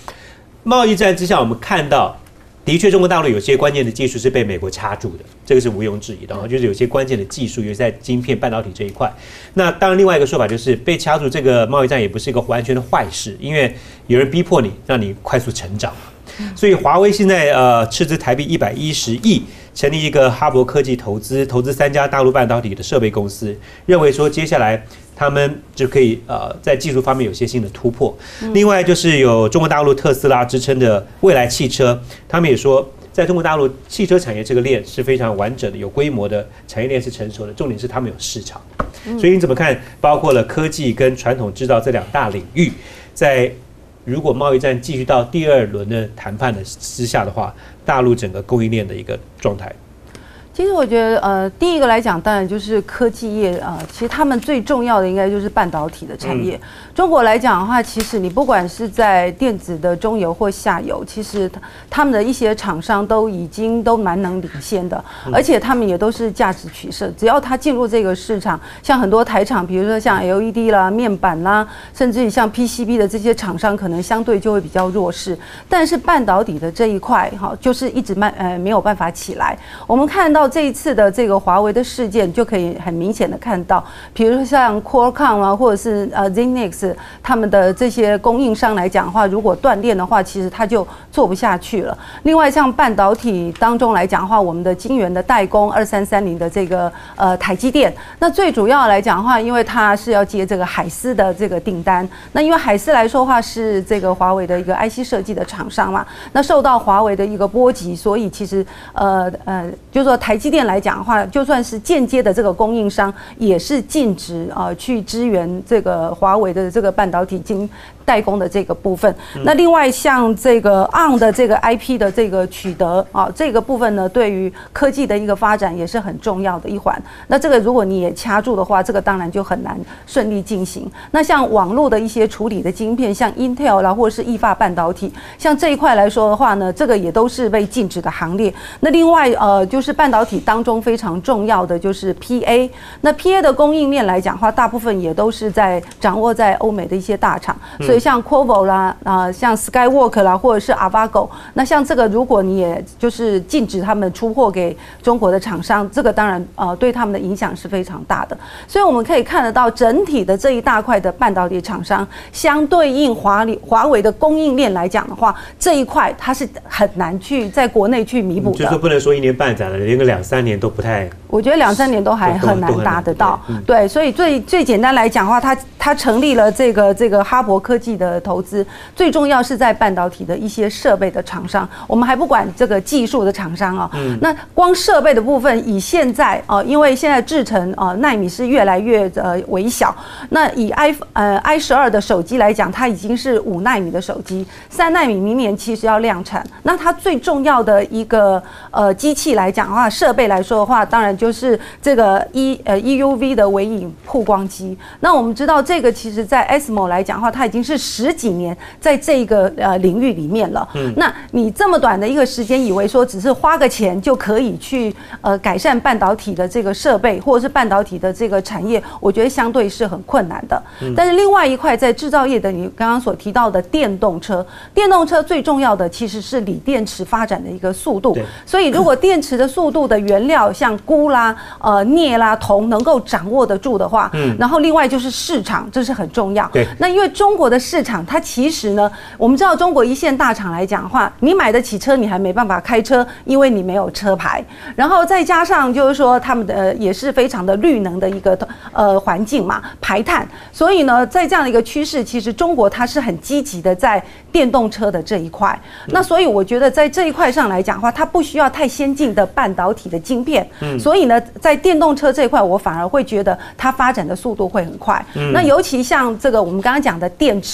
贸易战之下，我们看到。的确，中国大陆有些关键的技术是被美国掐住的，这个是毋庸置疑的啊。就是有些关键的技术，尤其在晶片、半导体这一块。那当然，另外一个说法就是被掐住，这个贸易战也不是一个完全的坏事，因为有人逼迫你，让你快速成长所以华为现在呃斥资台币一百一十亿，成立一个哈勃科技投资，投资三家大陆半导体的设备公司，认为说接下来。他们就可以呃在技术方面有些新的突破。另外就是有中国大陆特斯拉支撑的未来汽车，他们也说，在中国大陆汽车产业这个链是非常完整的，有规模的产业链是成熟的。重点是他们有市场。所以你怎么看？包括了科技跟传统制造这两大领域，在如果贸易战继续到第二轮的谈判的之下的话，大陆整个供应链的一个状态。其实我觉得，呃，第一个来讲，当然就是科技业啊。其实他们最重要的应该就是半导体的产业。中国来讲的话，其实你不管是在电子的中游或下游，其实他他们的一些厂商都已经都蛮能领先的，而且他们也都是价值取胜。只要他进入这个市场，像很多台厂，比如说像 LED 啦、面板啦，甚至于像 PCB 的这些厂商，可能相对就会比较弱势。但是半导体的这一块，哈，就是一直慢呃没有办法起来。我们看到。这一次的这个华为的事件，就可以很明显的看到，比如说像 Qualcomm 啊，或者是呃 Zenix 他们的这些供应商来讲的话，如果断电的话，其实它就做不下去了。另外，像半导体当中来讲的话，我们的晶圆的代工二三三零的这个呃台积电，那最主要来讲的话，因为它是要接这个海思的这个订单，那因为海思来说话是这个华为的一个 IC 设计的厂商嘛，那受到华为的一个波及，所以其实呃呃，就说台。机电来讲的话，就算是间接的这个供应商，也是禁止啊去支援这个华为的这个半导体晶。代工的这个部分，那另外像这个 on 的这个 IP 的这个取得啊，这个部分呢，对于科技的一个发展也是很重要的一环。那这个如果你也掐住的话，这个当然就很难顺利进行。那像网络的一些处理的晶片，像 Intel 啦，或者是意法半导体，像这一块来说的话呢，这个也都是被禁止的行列。那另外呃，就是半导体当中非常重要的就是 PA，那 PA 的供应链来讲的话，大部分也都是在掌握在欧美的一些大厂，所以。像 Quovo 啦，啊，像 Skywalk 啦，或者是 Avago，那像这个，如果你也就是禁止他们出货给中国的厂商，这个当然呃对他们的影响是非常大的。所以我们可以看得到，整体的这一大块的半导体厂商，相对应华里华为的供应链来讲的话，这一块它是很难去在国内去弥补的。就是不能说一年半载了，连个两三年都不太。我觉得两三年都还很难达得到。对，所以最最简单来讲的话，它它成立了这个这个哈勃科技。的投资最重要是在半导体的一些设备的厂商，我们还不管这个技术的厂商啊。嗯。那光设备的部分，以现在啊，因为现在制程啊纳米是越来越呃微小。那以 i 呃 i 十二的手机来讲，它已经是五纳米的手机，三纳米明年其实要量产。那它最重要的一个呃机器来讲的话，设备来说的话，当然就是这个 E 呃 EUV 的微影曝光机。那我们知道这个其实在 SMO 来讲的话，它已经是。十几年在这个呃领域里面了，嗯，那你这么短的一个时间，以为说只是花个钱就可以去呃改善半导体的这个设备，或者是半导体的这个产业，我觉得相对是很困难的。嗯但是另外一块在制造业的，你刚刚所提到的电动车，电动车最重要的其实是锂电池发展的一个速度。所以如果电池的速度的原料像钴啦、呃镍啦、铜能够掌握得住的话，嗯，然后另外就是市场，这是很重要。对，那因为中国的。市场它其实呢，我们知道中国一线大厂来讲的话，你买得起车，你还没办法开车，因为你没有车牌。然后再加上就是说，他们的也是非常的绿能的一个呃环境嘛，排碳。所以呢，在这样的一个趋势，其实中国它是很积极的在电动车的这一块。那所以我觉得在这一块上来讲的话，它不需要太先进的半导体的晶片。嗯。所以呢，在电动车这一块，我反而会觉得它发展的速度会很快。嗯。那尤其像这个我们刚刚讲的电池。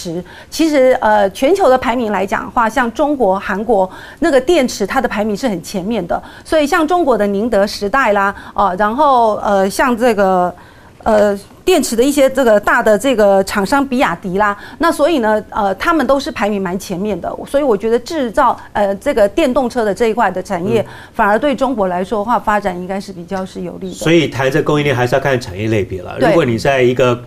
其实，呃，全球的排名来讲的话，像中国、韩国那个电池，它的排名是很前面的。所以，像中国的宁德时代啦，哦，然后呃，像这个。呃。电池的一些这个大的这个厂商，比亚迪啦，那所以呢，呃，他们都是排名蛮前面的，所以我觉得制造呃这个电动车的这一块的产业，反而对中国来说的话，发展应该是比较是有利的。所以谈这供应链还是要看产业类别了。如果你在一个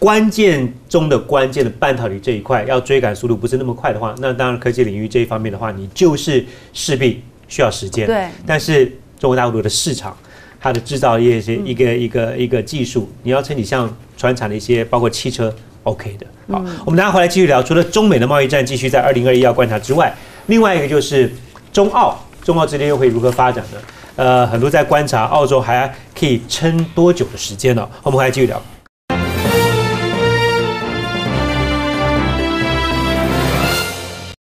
关键中的关键的半导体这一块要追赶速度不是那么快的话，那当然科技领域这一方面的话，你就是势必需要时间。对，但是中国大陆的市场。它的制造业一些一个一个一个技术，你要称你像传产的一些，包括汽车，OK 的。好，我们等下回来继续聊。除了中美的贸易战继续在二零二一要观察之外，另外一个就是中澳，中澳之间又会如何发展呢？呃，很多在观察澳洲还可以撑多久的时间呢？我们回来继续聊。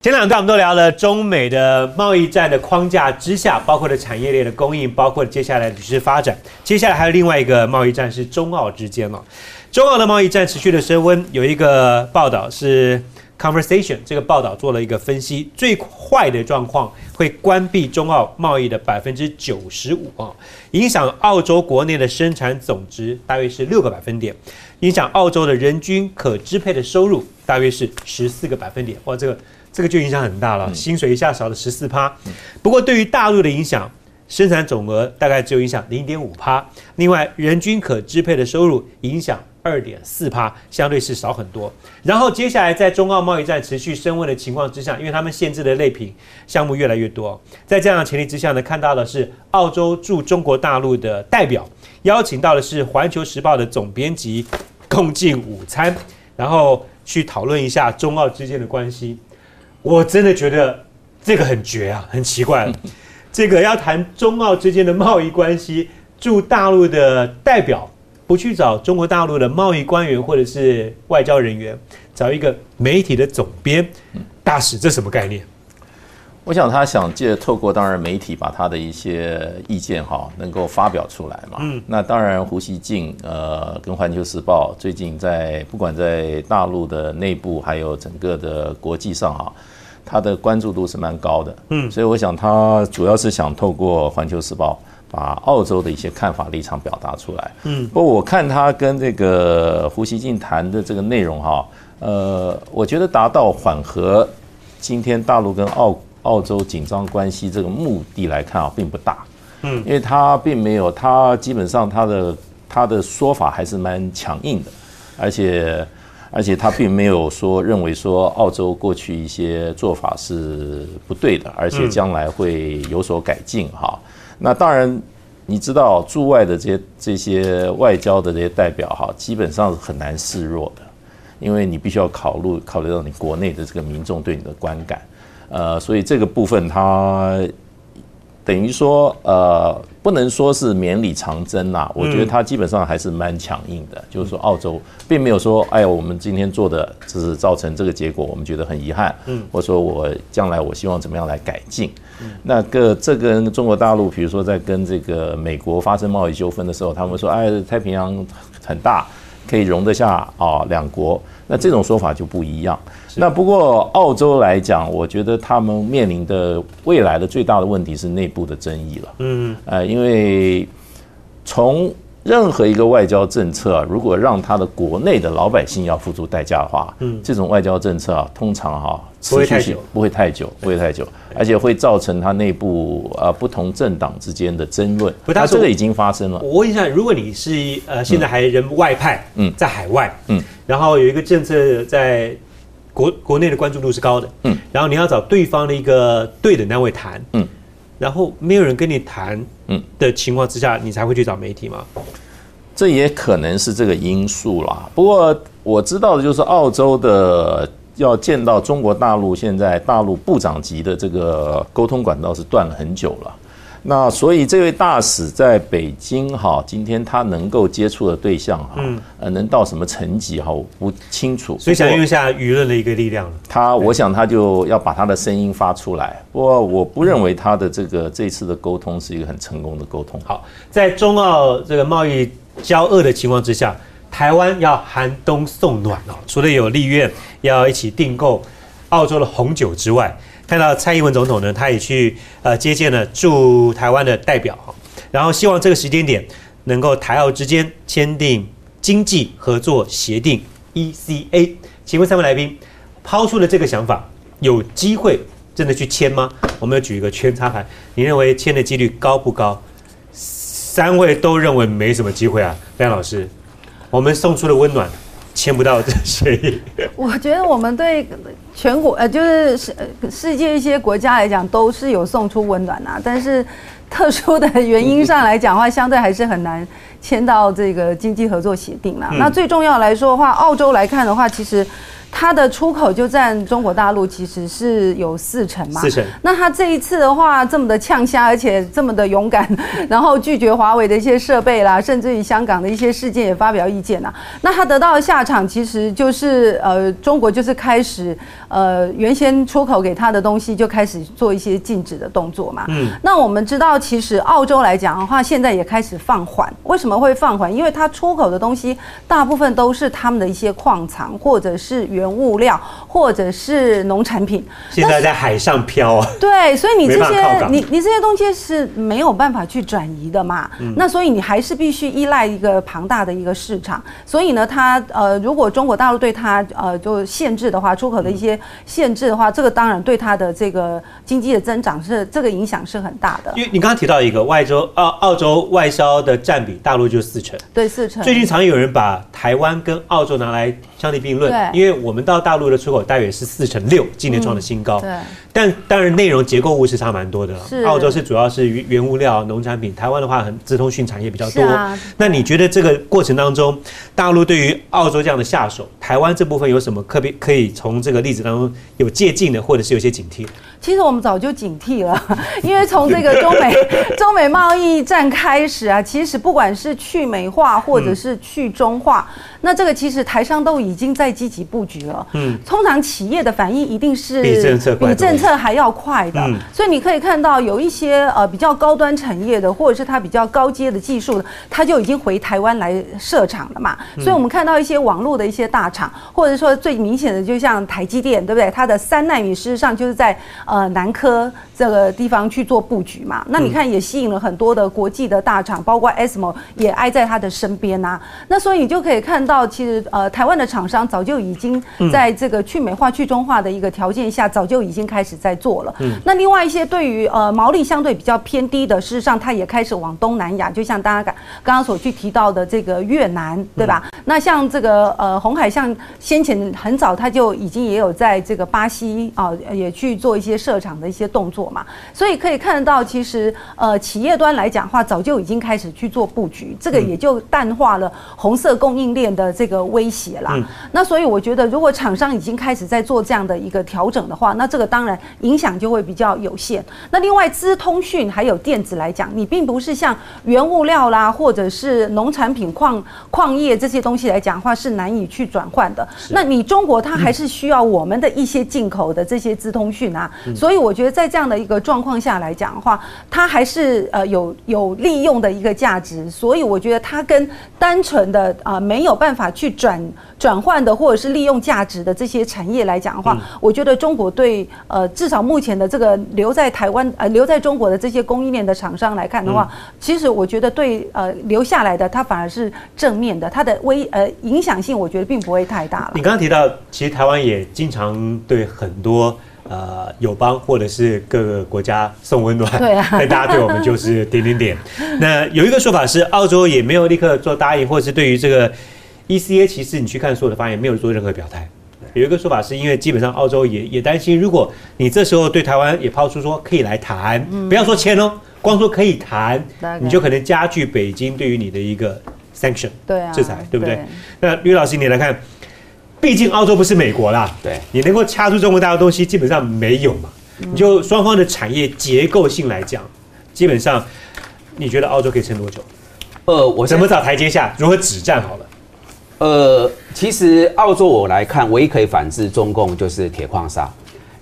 前两段我们都聊了中美的贸易战的框架之下，包括了产业链的供应，包括接下来的局势发展。接下来还有另外一个贸易战是中澳之间了。中澳的贸易战持续的升温，有一个报道是 Conversation 这个报道做了一个分析，最坏的状况会关闭中澳贸易的百分之九十五啊，影响澳洲国内的生产总值大约是六个百分点，影响澳洲的人均可支配的收入大约是十四个百分点。哇，这个。这个就影响很大了，薪水一下少了十四趴。不过对于大陆的影响，生产总额大概只有影响零点五趴。另外，人均可支配的收入影响二点四趴，相对是少很多。然后接下来在中澳贸易战持续升温的情况之下，因为他们限制的类品项目越来越多，在这样的前提之下呢，看到的是澳洲驻中国大陆的代表邀请到的是《环球时报》的总编辑共进午餐，然后去讨论一下中澳之间的关系。我真的觉得这个很绝啊，很奇怪。这个要谈中澳之间的贸易关系，驻大陆的代表不去找中国大陆的贸易官员或者是外交人员，找一个媒体的总编大使，这什么概念？我想他想借透过当然媒体把他的一些意见哈能够发表出来嘛。嗯。那当然胡锡进呃跟环球时报最近在不管在大陆的内部还有整个的国际上哈。他的关注度是蛮高的，嗯，所以我想他主要是想透过《环球时报》把澳洲的一些看法立场表达出来，嗯。不过我看他跟这个胡锡进谈的这个内容哈，呃，我觉得达到缓和今天大陆跟澳澳洲紧张关系这个目的来看啊，并不大，嗯，因为他并没有，他基本上他的他的说法还是蛮强硬的，而且。而且他并没有说认为说澳洲过去一些做法是不对的，而且将来会有所改进哈。那当然，你知道驻外的这些这些外交的这些代表哈，基本上是很难示弱的，因为你必须要考虑考虑到你国内的这个民众对你的观感，呃，所以这个部分它。等于说，呃，不能说是绵里藏针呐。我觉得它基本上还是蛮强硬的，就是说澳洲并没有说，哎呀，我们今天做的只是造成这个结果，我们觉得很遗憾。嗯，或者说我将来我希望怎么样来改进。那个这跟中国大陆，比如说在跟这个美国发生贸易纠纷的时候，他们说，哎，太平洋很大，可以容得下啊两国。那这种说法就不一样。那不过澳洲来讲，我觉得他们面临的未来的最大的问题是内部的争议了。嗯，呃，因为从任何一个外交政策，如果让他的国内的老百姓要付出代价的话，嗯，这种外交政策啊，通常哈持续性不会太久，不会太久，而且会造成他内部呃不同政党之间的争论。他这个已经发生了。我问一下，如果你是呃现在还人外派，嗯，在海外，嗯，然后有一个政策在。国国内的关注度是高的，嗯，然后你要找对方的一个对等单位谈，嗯，然后没有人跟你谈，嗯的情况之下，你才会去找媒体吗？这也可能是这个因素啦。不过我知道的就是澳洲的要见到中国大陆，现在大陆部长级的这个沟通管道是断了很久了。那所以这位大使在北京哈，今天他能够接触的对象哈，呃，能到什么层级哈，我不清楚。所以想用一下舆论的一个力量他，我想他就要把他的声音发出来。不过我不认为他的这个这次的沟通是一个很成功的沟通。好，在中澳这个贸易交恶的情况之下，台湾要寒冬送暖哦，除了有立院要一起订购澳洲的红酒之外。看到蔡英文总统呢，他也去呃接见了驻台湾的代表，然后希望这个时间点能够台澳之间签订经济合作协定 （ECA）。请问三位来宾，抛出了这个想法，有机会真的去签吗？我们要举一个圈插牌，你认为签的几率高不高？三位都认为没什么机会啊。梁老师，我们送出了温暖，签不到这协议。我觉得我们对全国呃，就是世呃世界一些国家来讲，都是有送出温暖啊，但是特殊的原因上来讲的话，相对还是很难签到这个经济合作协定啦。嗯那最重要来说的话，澳洲来看的话，其实。它的出口就占中国大陆其实是有四成嘛，四成那他这一次的话，这么的呛虾，而且这么的勇敢，然后拒绝华为的一些设备啦，甚至于香港的一些事件也发表意见啦。那他得到的下场其实就是呃，中国就是开始呃，原先出口给他的东西就开始做一些禁止的动作嘛。嗯。那我们知道，其实澳洲来讲的话，现在也开始放缓。为什么会放缓？因为它出口的东西大部分都是他们的一些矿藏，或者是原物料，或者是农产品。现在在海上漂啊，对，所以你这些你你这些东西是没有办法去转移的嘛。嗯那所以你还是必须依赖一个庞大的一个市场。所以呢，它呃，如果中国大陆对它呃就限制的话，出口的一些限制的话，这个当然对它的这个经济的增长是这个影响是很大的。因为你刚刚提到一个外洲澳澳洲外销的占比，大陆就四成。对，四成。最近常有人把台湾跟澳洲拿来相提并论，因为我们到大陆的出口大约是四成六，今年创的新高。对但当然内容结构物是差蛮多的是。澳洲是主要是原原物料、农产品，台湾的话很资通讯产业比较多。啊那你觉得这个过程当中，大陆对于澳洲这样的下手，台湾这部分有什么可别可以从这个例子当中有借鉴的，或者是有些警惕的？其实我们早就警惕了，因为从这个中美 中美贸易战开始啊，其实不管是去美化或者是去中化，那这个其实台商都已经在积极布局了。嗯，通常企业的反应一定是比政策比政策还要快的，嗯所以你可以看到有一些呃比较高端产业的，或者是它比较高阶的技术的，它就已经回台湾来设厂了嘛。所以我们看到一些网络的一些大厂，或者说最明显的，就像台积电，对不对？它的三纳米事实上就是在呃南科这个地方去做布局嘛。那你看也吸引了很多的国际的大厂，包括 ASML 也挨在他的身边呐、那所以你就可以看到，其实呃台湾的厂商早就已经在这个去美化、去中化的一个条件下，早就已经开始在做了。那另外一些对于呃毛利相对比较偏低的，事实上它也开始往东南亚，就像大家刚刚刚所去提到的这个越南，对吧？那像这个呃红海，像先前很早它就已经也有在这个巴西啊、也去做一些设厂的一些动作嘛，所以可以看得到，其实呃企业端来讲的话，早就已经开始去做布局，这个也就淡化了红色供应链的这个威胁啦。那所以我觉得，如果厂商已经开始在做这样的一个调整的话，那这个当然影响就会比较有限。那另外，资通讯还有电子来讲，你并不是像原物料啦，或者是农产品、矿矿业这些东西来讲的话，是难以去转换的。那你中国它还是需要我们的一些进口的这些资通讯啊，所以我觉得在这样的一个状况下来讲的话，它还是呃有有利用的一个价值。所以我觉得它跟单纯的啊、没有办法去转转换的或者是利用价值的这些产业来讲的话，我觉得中国对呃至少目前的这个留在台湾呃留在中国的这些供应链的厂商来看的话，其实我觉得对呃留下来的它反而是正面的，它的威呃影响性我觉得并不会太大了你。刚刚提到，其实台湾也经常对很多呃友邦或者是各个国家送温暖，对啊 但大家对我们就是点点点。那有一个说法是，澳洲也没有立刻做答应，或者是对于这个 ECA，其实你去看所有的发言，没有做任何表态。有一个说法是因为基本上澳洲也也担心，如果你这时候对台湾也抛出说可以来谈，不要说签哦，光说可以谈你就可能加剧北京对于你的一个 sanction 对啊制裁，对不对对？那吕老师你来看，毕竟澳洲不是美国啦，对你能够掐住中国大陆东西基本上没有嘛。你就双方的产业结构性来讲，基本上你觉得澳洲可以撑多久？呃，我怎么找台阶下？如何止战好了？呃，其实澳洲我来看，唯一可以反制中共就是铁矿砂，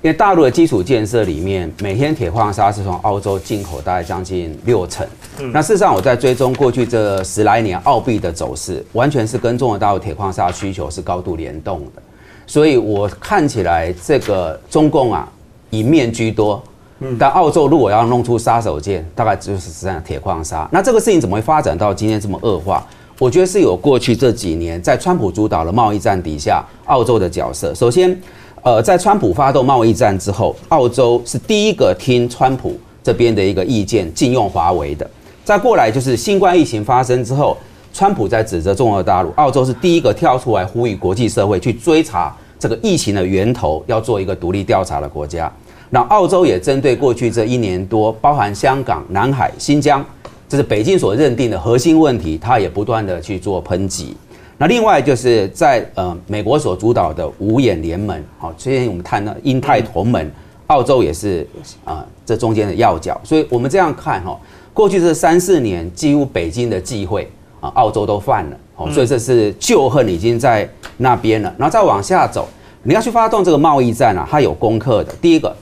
因为大陆的基础建设里面，每天铁矿砂是从澳洲进口大概将近六成。那事实上，我在追踪过去这十来年澳币的走势，完全是跟中国大陆铁矿砂需求是高度联动的，所以我看起来这个中共啊，以面居多。但澳洲如果要弄出杀手锏，大概就是实际上铁矿砂。那这个事情怎么会发展到今天这么恶化？我觉得是有过去这几年在川普主导的贸易战底下，澳洲的角色。首先，呃，在川普发动贸易战之后，澳洲是第一个听川普这边的一个意见，禁用华为的。再过来就是新冠疫情发生之后，川普在指责中国大陆，澳洲是第一个跳出来呼吁国际社会去追查这个疫情的源头，要做一个独立调查的国家。那澳洲也针对过去这一年多，包含香港、南海、新疆。这是北京所认定的核心问题，它也不断的去做抨击。那另外就是在呃美国所主导的五眼联盟，好，之前我们谈到英泰同盟，澳洲也是啊这中间的要角。所以我们这样看哈，过去这三四年，几乎北京的忌讳啊，澳洲都犯了，好，所以这是旧恨已经在那边了。然后再往下走，你要去发动这个贸易战啊，它有功课的。第一个。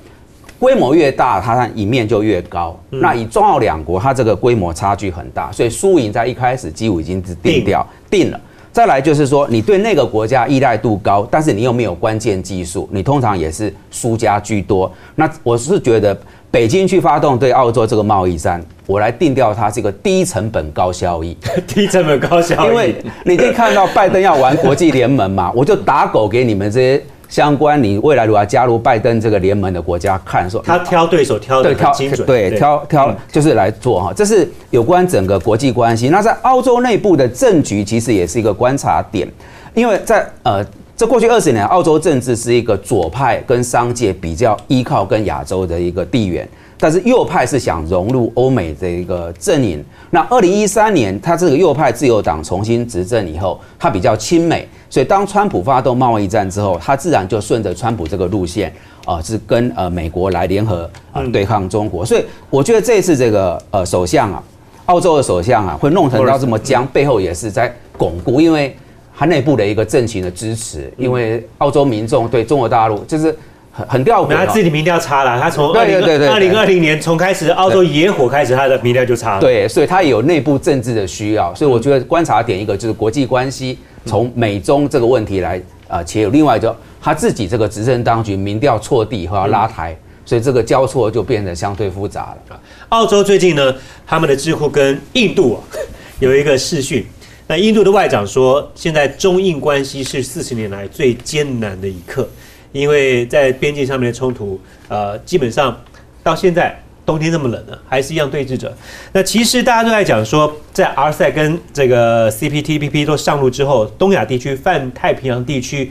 规模越大，它赢面就越高。那以中澳两国，它这个规模差距很大，所以输赢在一开始几乎已经是定掉定了。再来就是说，你对那个国家依赖度高，但是你又没有关键技术，你通常也是输家居多。那我是觉得，北京去发动对澳洲这个贸易战，我来定掉它这个低成本高效益。低成本高效益，因为你可以看到拜登要玩国际联盟嘛，我就打狗给你们这些。相关，你未来如果要加入拜登这个联盟的国家，看说他挑对手挑的很精准，对挑挑就是来做哈，这是有关整个国际关系。那在澳洲内部的政局其实也是一个观察点，因为在呃这过去二十年，澳洲政治是一个左派跟商界比较依靠跟亚洲的一个地缘。但是右派是想融入欧美的一个阵营。那二零一三年，他这个右派自由党重新执政以后，他比较亲美，所以当川普发动贸易战之后，他自然就顺着川普这个路线啊，是跟呃美国来联合啊对抗中国。所以我觉得这次这个呃首相啊，澳洲的首相啊，会弄成到这么僵，背后也是在巩固，因为他内部的一个政情的支持，因为澳洲民众对中国大陆就是。很很吊诡，他自己民调差了。他从二零二零二零年从开始澳洲野火开始，他的民调就差了。对，所以他有内部政治的需要。所以我觉得观察点一个就是国际关系，从美中这个问题来啊且有。另外就他自己这个执政当局民调错地和要拉台，所以这个交错就变得相对复杂了。澳洲最近呢，他们的智库跟印度啊 有一个视讯。那印度的外长说，现在中印关系是四十年来最艰难的一刻。因为在边境上面的冲突，呃，基本上到现在冬天这么冷了，还是一样对峙着。那其实大家都在讲说，在 RCEP 跟这个 CPTPP 都上路之后，东亚地区、泛太平洋地区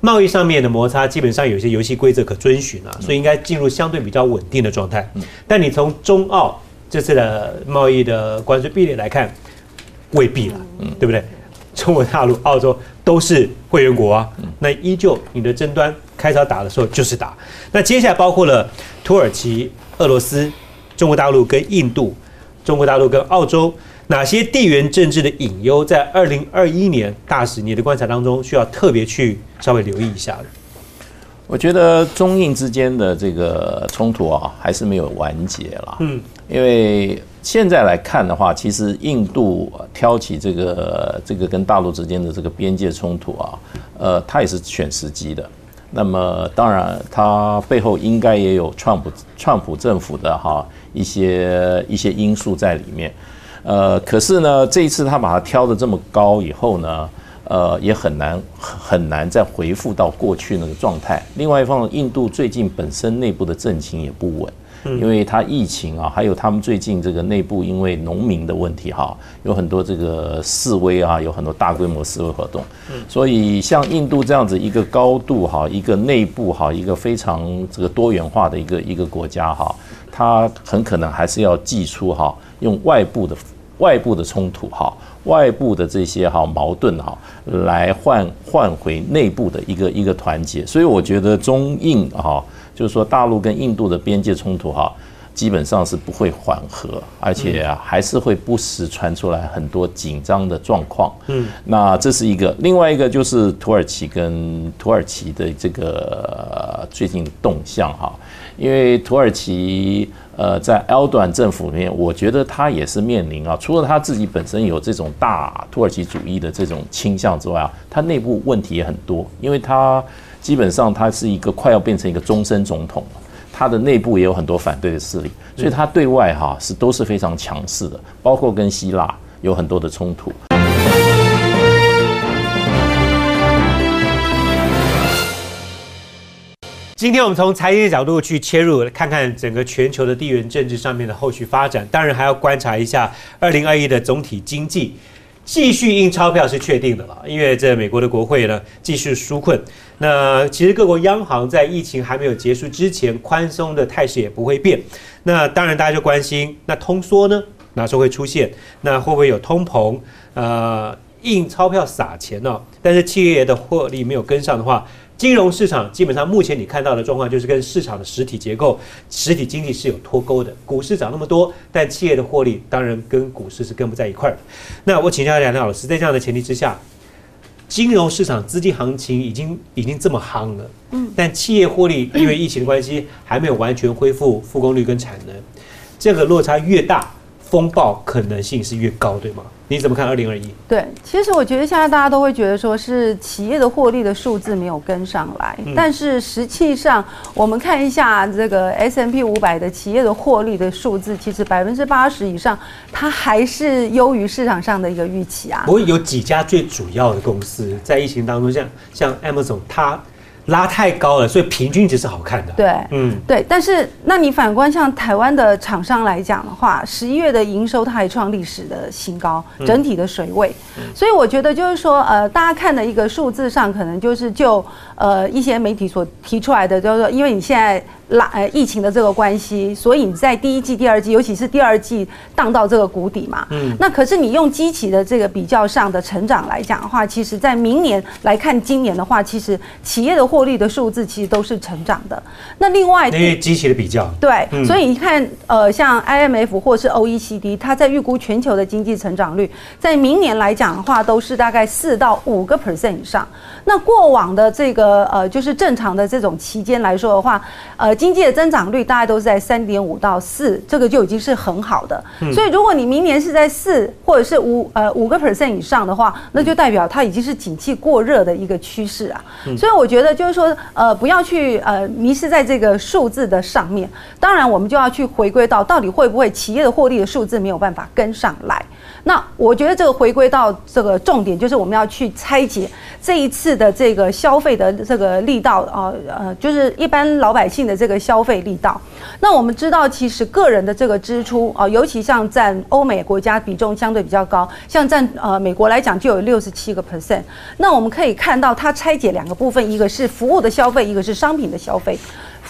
贸易上面的摩擦，基本上有些游戏规则可遵循啊，所以应该进入相对比较稳定的状态。但你从中澳这次的贸易的关税壁垒来看，未必了，对不对？中国大陆、澳洲都是会员国啊，那依旧你的争端。开始打的时候就是打，那接下来包括了土耳其、俄罗斯、中国大陆跟印度，中国大陆跟澳洲，哪些地缘政治的隐忧在二零二一年大使你的观察当中需要特别去稍微留意一下的？我觉得中印之间的这个冲突啊，还是没有完结了。嗯，因为现在来看的话，其实印度挑起这个这个跟大陆之间的这个边界冲突啊，呃，它也是选时机的。那么当然，它背后应该也有川普川普政府的哈一些一些因素在里面，呃，可是呢，这一次他把它挑的这么高以后呢，呃，也很难很难再回复到过去那个状态。另外一方，印度最近本身内部的政情也不稳。因为它疫情啊，还有他们最近这个内部因为农民的问题哈，有很多这个示威啊，有很多大规模示威活动，所以像印度这样子一个高度哈，一个内部哈，一个非常这个多元化的一个一个国家哈，它很可能还是要祭出哈，用外部的外部的冲突哈，外部的这些哈矛盾哈，来换换回内部的一个一个团结，所以我觉得中印哈。就是说，大陆跟印度的边界冲突哈，基本上是不会缓和，而且还是会不时传出来很多紧张的状况。嗯，那这是一个，另外一个就是土耳其跟土耳其的这个最近的动向哈，因为土耳其呃在 L 段政府里面，我觉得他也是面临啊，除了他自己本身有这种大土耳其主义的这种倾向之外啊，他内部问题也很多，因为他。基本上他是一个快要变成一个终身总统了。他的内部也有很多反对的势力所以他对外哈是都是非常强势的。包括跟希腊有很多的冲突。今天我们从财经的角度去切入看看整个全球的地缘政治上面的后续发展当然还要观察一下二零二一的总体经济。继续印钞票是确定的了，因为这美国的国会呢继续纾困。那其实各国央行在疫情还没有结束之前，宽松的态势也不会变。那当然大家就关心，那通缩呢，哪时候会出现？那会不会有通膨？呃，印钞票撒钱呢？但是企业的获利没有跟上的话。金融市场基本上目前你看到的状况就是跟市场的实体结构、实体经济是有脱钩的。股市涨那么多，但企业的获利当然跟股市是跟不在一块儿的。那我请教梁梁老师，在这样的前提之下，金融市场资金行情已经已经这么夯了，嗯，但企业获利因为疫情的关系还没有完全恢复复工率跟产能，这个落差越大，风暴可能性是越高，对吗？你怎么看二零二一？对，其实我觉得现在大家都会觉得说是企业的获利的数字没有跟上来，但是实际上我们看一下这个 S M P 五百的企业的获利的数字，其实百分之八十以上，它还是优于市场上的一个预期啊。不过有几家最主要的公司在疫情当中，像像 Amazon，它。拉太高了，所以平均值是好看的。对，嗯，对。但是，那你反观像台湾的厂商来讲的话，十一月的营收它还创历史的新高，整体的水位。所以我觉得就是说，呃，大家看的一个数字上，可能就是就呃一些媒体所提出来的，就是说，因为你现在。拉呃疫情的这个关系，所以你在第一季、第二季，尤其是第二季荡到这个谷底嘛。嗯。那可是你用机器的这个比较上的成长来讲的话，其实在明年来看今年的话，其实企业的获利的数字其实都是成长的。那另外，因为机器的比较。对。所以你看，呃，像 IMF 或是 OECD，它在预估全球的经济成长率，在明年来讲的话，都是大概四到五个 percent 以上。那过往的这个呃，就是正常的这种期间来说的话，呃。经济的增长率大概都是在三点五到四，这个就已经是很好的。所以如果你明年是在四或者是五呃五个 percent 以上的话，那就代表它已经是景气过热的一个趋势啊。所以我觉得就是说，呃，不要去呃迷失在这个数字的上面。当然，我们就要去回归到到底会不会企业的获利的数字没有办法跟上来。那我觉得这个回归到这个重点，就是我们要去拆解这一次的这个消费的这个力道啊，呃，就是一般老百姓的这个消费力道。那我们知道，其实个人的这个支出啊，尤其像占欧美国家比重相对比较高，像占呃美国来讲就有六十七个 percent。那我们可以看到，它拆解两个部分，一个是服务的消费，一个是商品的消费。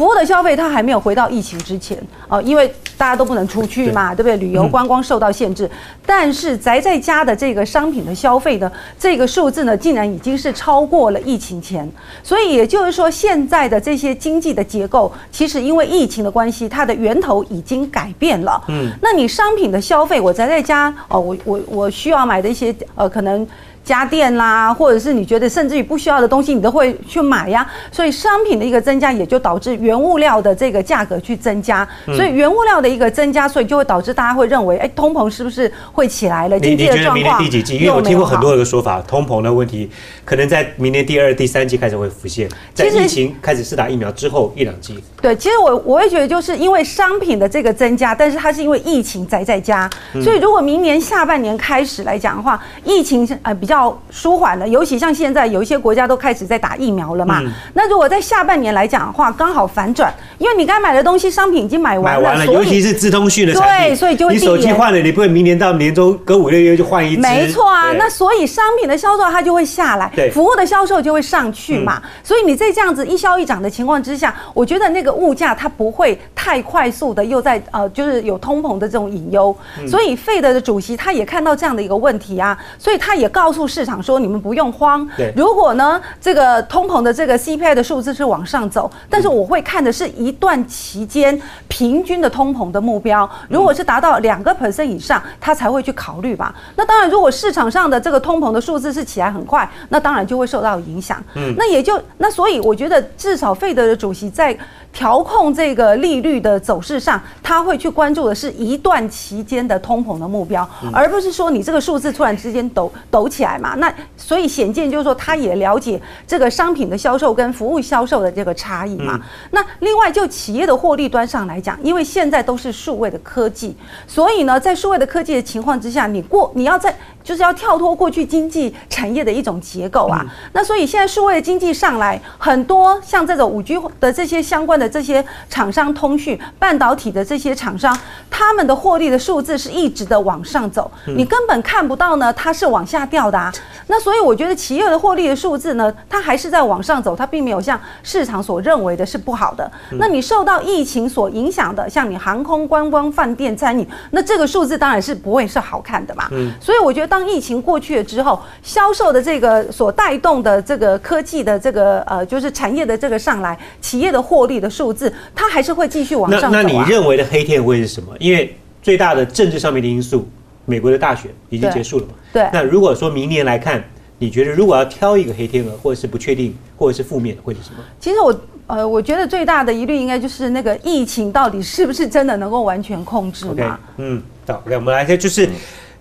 服务的消费它还没有回到疫情之前呃，因为大家都不能出去嘛，对不对？旅游观光受到限制，但是宅在家的这个商品的消费的这个数字呢，竟然已经是超过了疫情前。所以也就是说，现在的这些经济的结构，其实因为疫情的关系，它的源头已经改变了。嗯，那你商品的消费，我宅在家哦，我我我需要买的一些呃，可能。家电啦，或者是你觉得甚至于不需要的东西，你都会去买呀。所以商品的一个增加，也就导致原物料的这个价格去增加。所以原物料的一个增加，所以就会导致大家会认为，哎，通膨是不是会起来了？经济的状况。第几季？因为我听过很多的说法，通膨的问题可能在明年第二、第三季开始会浮现，在疫情开始试打疫苗之后一两季。对，其实我我会觉得，就是因为商品的这个增加，但是它是因为疫情宅在家，所以如果明年下半年开始来讲的话，疫情呃比较舒缓了，尤其像现在有一些国家都开始在打疫苗了嘛。那如果在下半年来讲的话，刚好反转，因为你该买的东西商品已经买完了，买完了，尤其是资通讯的产品，对，所以就会你手机换了，你不会明年到年终隔五六月就换一支？没错啊，那所以商品的销售它就会下来，对，服务的销售就会上去嘛。所以你在这样子一消一涨的情况之下，我觉得那个。物价它不会太快速的又在呃，就是有通膨的这种隐忧，所以费德的主席他也看到这样的一个问题啊，所以他也告诉市场说，你们不用慌。对，如果呢这个通膨的这个 CPI 的数字是往上走，但是我会看的是一段期间平均的通膨的目标，如果是达到两个 percent 以上，他才会去考虑吧。那当然，如果市场上的这个通膨的数字是起来很快，那当然就会受到影响。嗯，那也就那所以我觉得至少费德的主席在。调控这个利率的走势上，他会去关注的是一段期间的通膨的目标，而不是说你这个数字突然之间抖抖起来嘛。那所以显见就是说，他也了解这个商品的销售跟服务销售的这个差异嘛。那另外就企业的获利端上来讲，因为现在都是数位的科技，所以呢，在数位的科技的情况之下，你过你要在。就是要跳脱过去经济产业的一种结构啊。那所以现在数位的经济上来，很多像这种五 G 的这些相关的这些厂商，通讯半导体的这些厂商，他们的获利的数字是一直的往上走，你根本看不到呢，它是往下掉的啊。那所以我觉得企业的获利的数字呢，它还是在往上走，它并没有像市场所认为的是不好的。那你受到疫情所影响的，像你航空、观光、饭店、餐饮，那这个数字当然是不会是好看的嘛。嗯。所以我觉得当疫情过去了之后，销售的这个所带动的这个科技的这个呃，就是产业的这个上来，企业的获利的数字，它还是会继续往上走。那那你认为的黑天会是什么？因为最大的政治上面的因素，美国的大选已经结束了嘛。对。那如果说明年来看，你觉得如果要挑一个黑天鹅，或者是不确定，或者是负面的，会是什么？其实我呃，我觉得最大的疑虑应该就是那个疫情到底是不是真的能够完全控制嘛？嗯，好，OK，我们来看，就是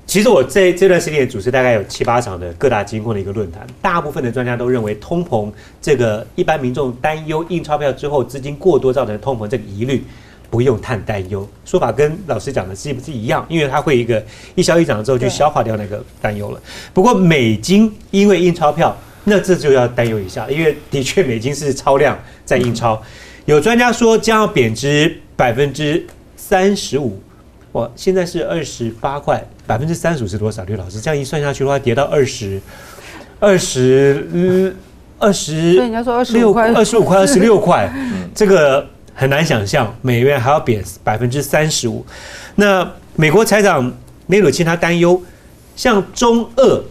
其实我这这段时间也主持大概有七八场的各大金控的一个论坛，大部分的专家都认为通膨这个一般民众担忧印钞票之后资金过多造成通膨这个疑虑。不用太担忧，说法跟老师讲的是不是一样？因为它会一个一消一涨之后就消化掉那个担忧了。不过美金因为印钞票，那这就要担忧一下，因为的确美金是超量在印钞。有专家说将要贬值百分之三十五，哇，现在是二十八块，百分之三十五是多少？刘老师这样一算下去的话，跌到二十二十嗯二十，所以人家说二十六块，二十五块二十六块，这个。很难想象美元还要贬百分之三十五。那美国财长梅鲁钦他担忧，像中俄，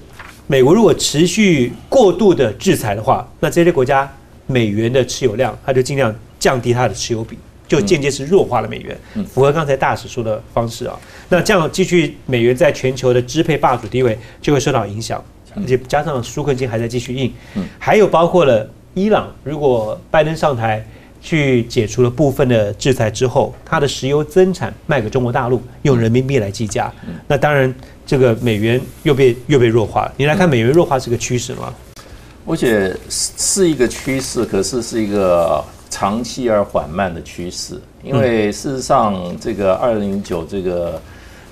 美国如果持续过度的制裁的话，那这些国家美元的持有量，他就尽量降低它的持有比，就间接是弱化了美元，符合刚才大使说的方式啊。那这样继续美元在全球的支配霸主地位就会受到影响，而且加上纾困金还在继续印，还有包括了伊朗，如果拜登上台。去解除了部分的制裁之后，它的石油增产卖给中国大陆，用人民币来计价。那当然，这个美元又被又被弱化了。你来看，美元弱化是个趋势吗？我觉得是是一个趋势，可是是一个长期而缓慢的趋势。因为事实上，这个二零零九这个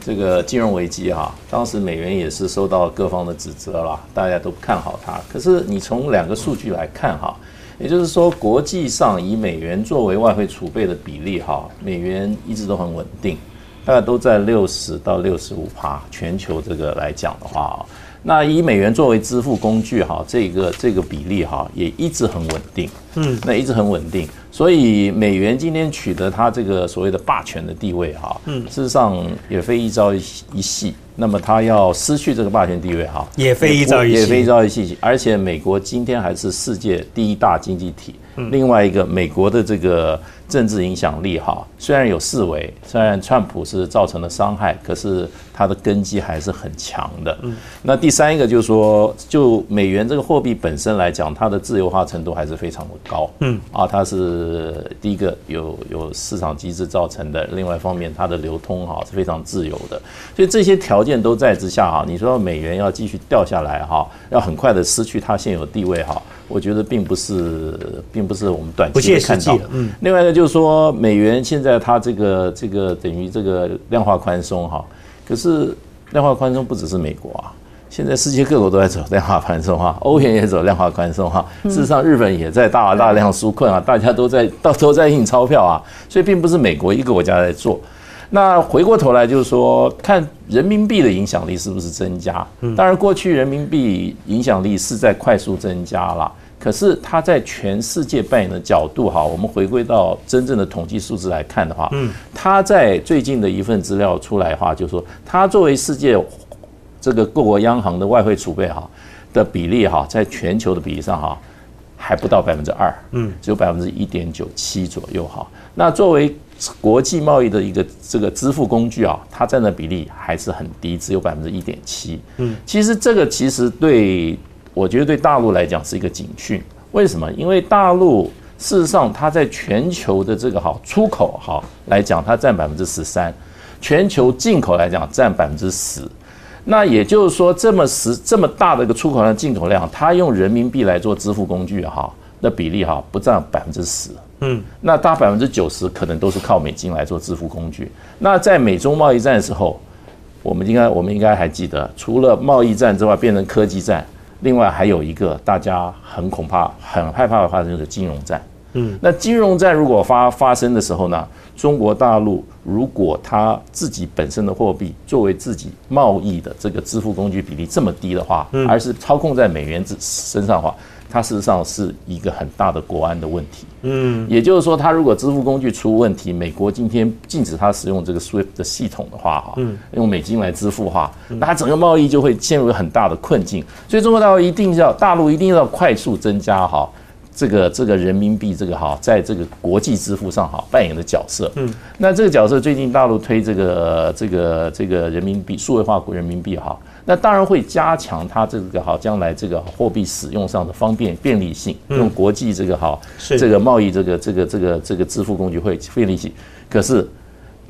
这个金融危机哈，当时美元也是受到各方的指责了，大家都不看好它。可是你从两个数据来看哈。也就是说，国际上以美元作为外汇储备的比例，哈，美元一直都很稳定，大概都在六十到六十五趴。全球这个来讲的话，那以美元作为支付工具，哈，这个这个比例，哈，也一直很稳定。嗯，那一直很稳定。所以美元今天取得它这个所谓的霸权的地位，哈，嗯，事实上也非一朝一夕。那么它要失去这个霸权地位，哈，也非一朝一夕，也非一朝一夕。而且美国今天还是世界第一大经济体。另外一个，美国的这个政治影响力，哈，虽然有四维，虽然川普是造成了伤害，可是它的根基还是很强的。那第三一个就是说，就美元这个货币本身来讲，它的自由化程度还是非常的高。嗯，啊，它是第一个有有市场机制造成的，另外一方面，它的流通哈是非常自由的。所以这些条件都在之下哈，你说美元要继续掉下来哈，要很快的失去它现有地位哈。我觉得并不是，并不是我们短期看到。嗯。另外一个就是说，美元现在它这个这个等于这个量化宽松哈，可是量化宽松不只是美国啊，现在世界各国都在走量化宽松哈，欧元也走量化宽松哈。事实上，日本也在大大量纾困啊，大家都在到都在印钞票啊，所以并不是美国一个国家在做。那回过头来就是说，看人民币的影响力是不是增加？当然，过去人民币影响力是在快速增加了，可是它在全世界扮演的角度哈，我们回归到真正的统计数字来看的话，嗯，它在最近的一份资料出来的话，就是说它作为世界这个各国央行的外汇储备哈的比例哈，在全球的比例上哈还不到百分之二，嗯，只有百分之一点九七左右哈。那作为国际贸易的一个这个支付工具啊，它占的比例还是很低，只有百分之一点七。嗯，其实这个其实对我觉得对大陆来讲是一个警讯。为什么？因为大陆事实上它在全球的这个哈出口哈来讲，它占百分之十三，全球进口来讲占百分之十。那也就是说，这么十这么大的一个出口量进口量，它用人民币来做支付工具哈，那比例哈不占百分之十。嗯，那大百分之九十可能都是靠美金来做支付工具。那在美中贸易战的时候，我们应该我们应该还记得，除了贸易战之外，变成科技战，另外还有一个大家很恐怕、很害怕的发生就是金融战。嗯，那金融战如果发发生的时候呢，中国大陆如果它自己本身的货币作为自己贸易的这个支付工具比例这么低的话，而是操控在美元之身上的话，它事实上是一个很大的国安的问题。嗯，也就是说，它如果支付工具出问题，美国今天禁止它使用这个 SWIFT 的系统的话，哈，用美金来支付哈，那它整个贸易就会陷入很大的困境。所以，中国大陆一定要大陆一定要快速增加哈。这个这个人民币这个哈，在这个国际支付上哈扮演的角色，嗯，那这个角色最近大陆推这个这个这个人民币数位化国人民币哈，那当然会加强它这个哈将来这个货币使用上的方便便利性，用国际这个哈这个贸易这个这个这个这个支付工具会便利性，可是。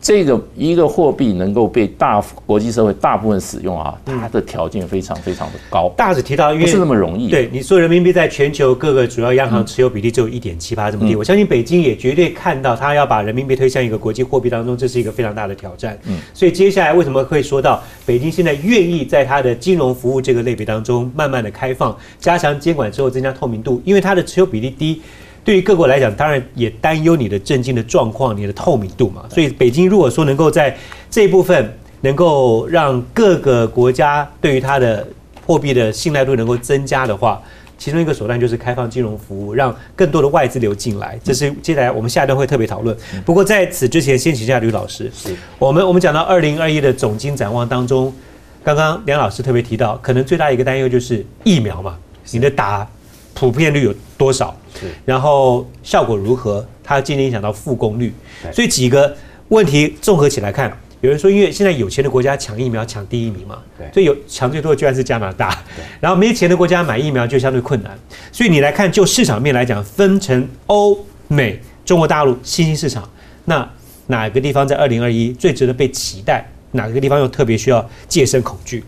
这个一个货币能够被大国际社会大部分使用啊，它的条件非常非常的高。大致提到，因为不是那么容易。对你说，人民币在全球各个主要央行持有比例只有一点七八这么低，我相信北京也绝对看到，它要把人民币推向一个国际货币当中，这是一个非常大的挑战。嗯，所以接下来为什么会说到北京现在愿意在它的金融服务这个类别当中慢慢的开放、加强监管之后增加透明度，因为它的持有比例低。对于各国来讲，当然也担忧你的政经的状况、你的透明度嘛。所以，北京如果说能够在这一部分能够让各个国家对于它的货币的信赖度能够增加的话，其中一个手段就是开放金融服务，让更多的外资流进来。这是接下来我们下一段会特别讨论。不过在此之前，先请教吕老师。是我们我们讲到二零二一的总经展望当中，刚刚梁老师特别提到，可能最大一个担忧就是疫苗嘛，你的打。普遍率有多少？然后效果如何？它今天影响到复工率，所以几个问题综合起来看，有人说，因为现在有钱的国家抢疫苗抢第一名嘛，所以有抢最多的居然是加拿大，然后没钱的国家买疫苗就相对困难，所以你来看，就市场面来讲，分成欧美、中国大陆新兴市场，那哪个地方在二零二一最值得被期待？哪个地方又特别需要戒慎恐惧？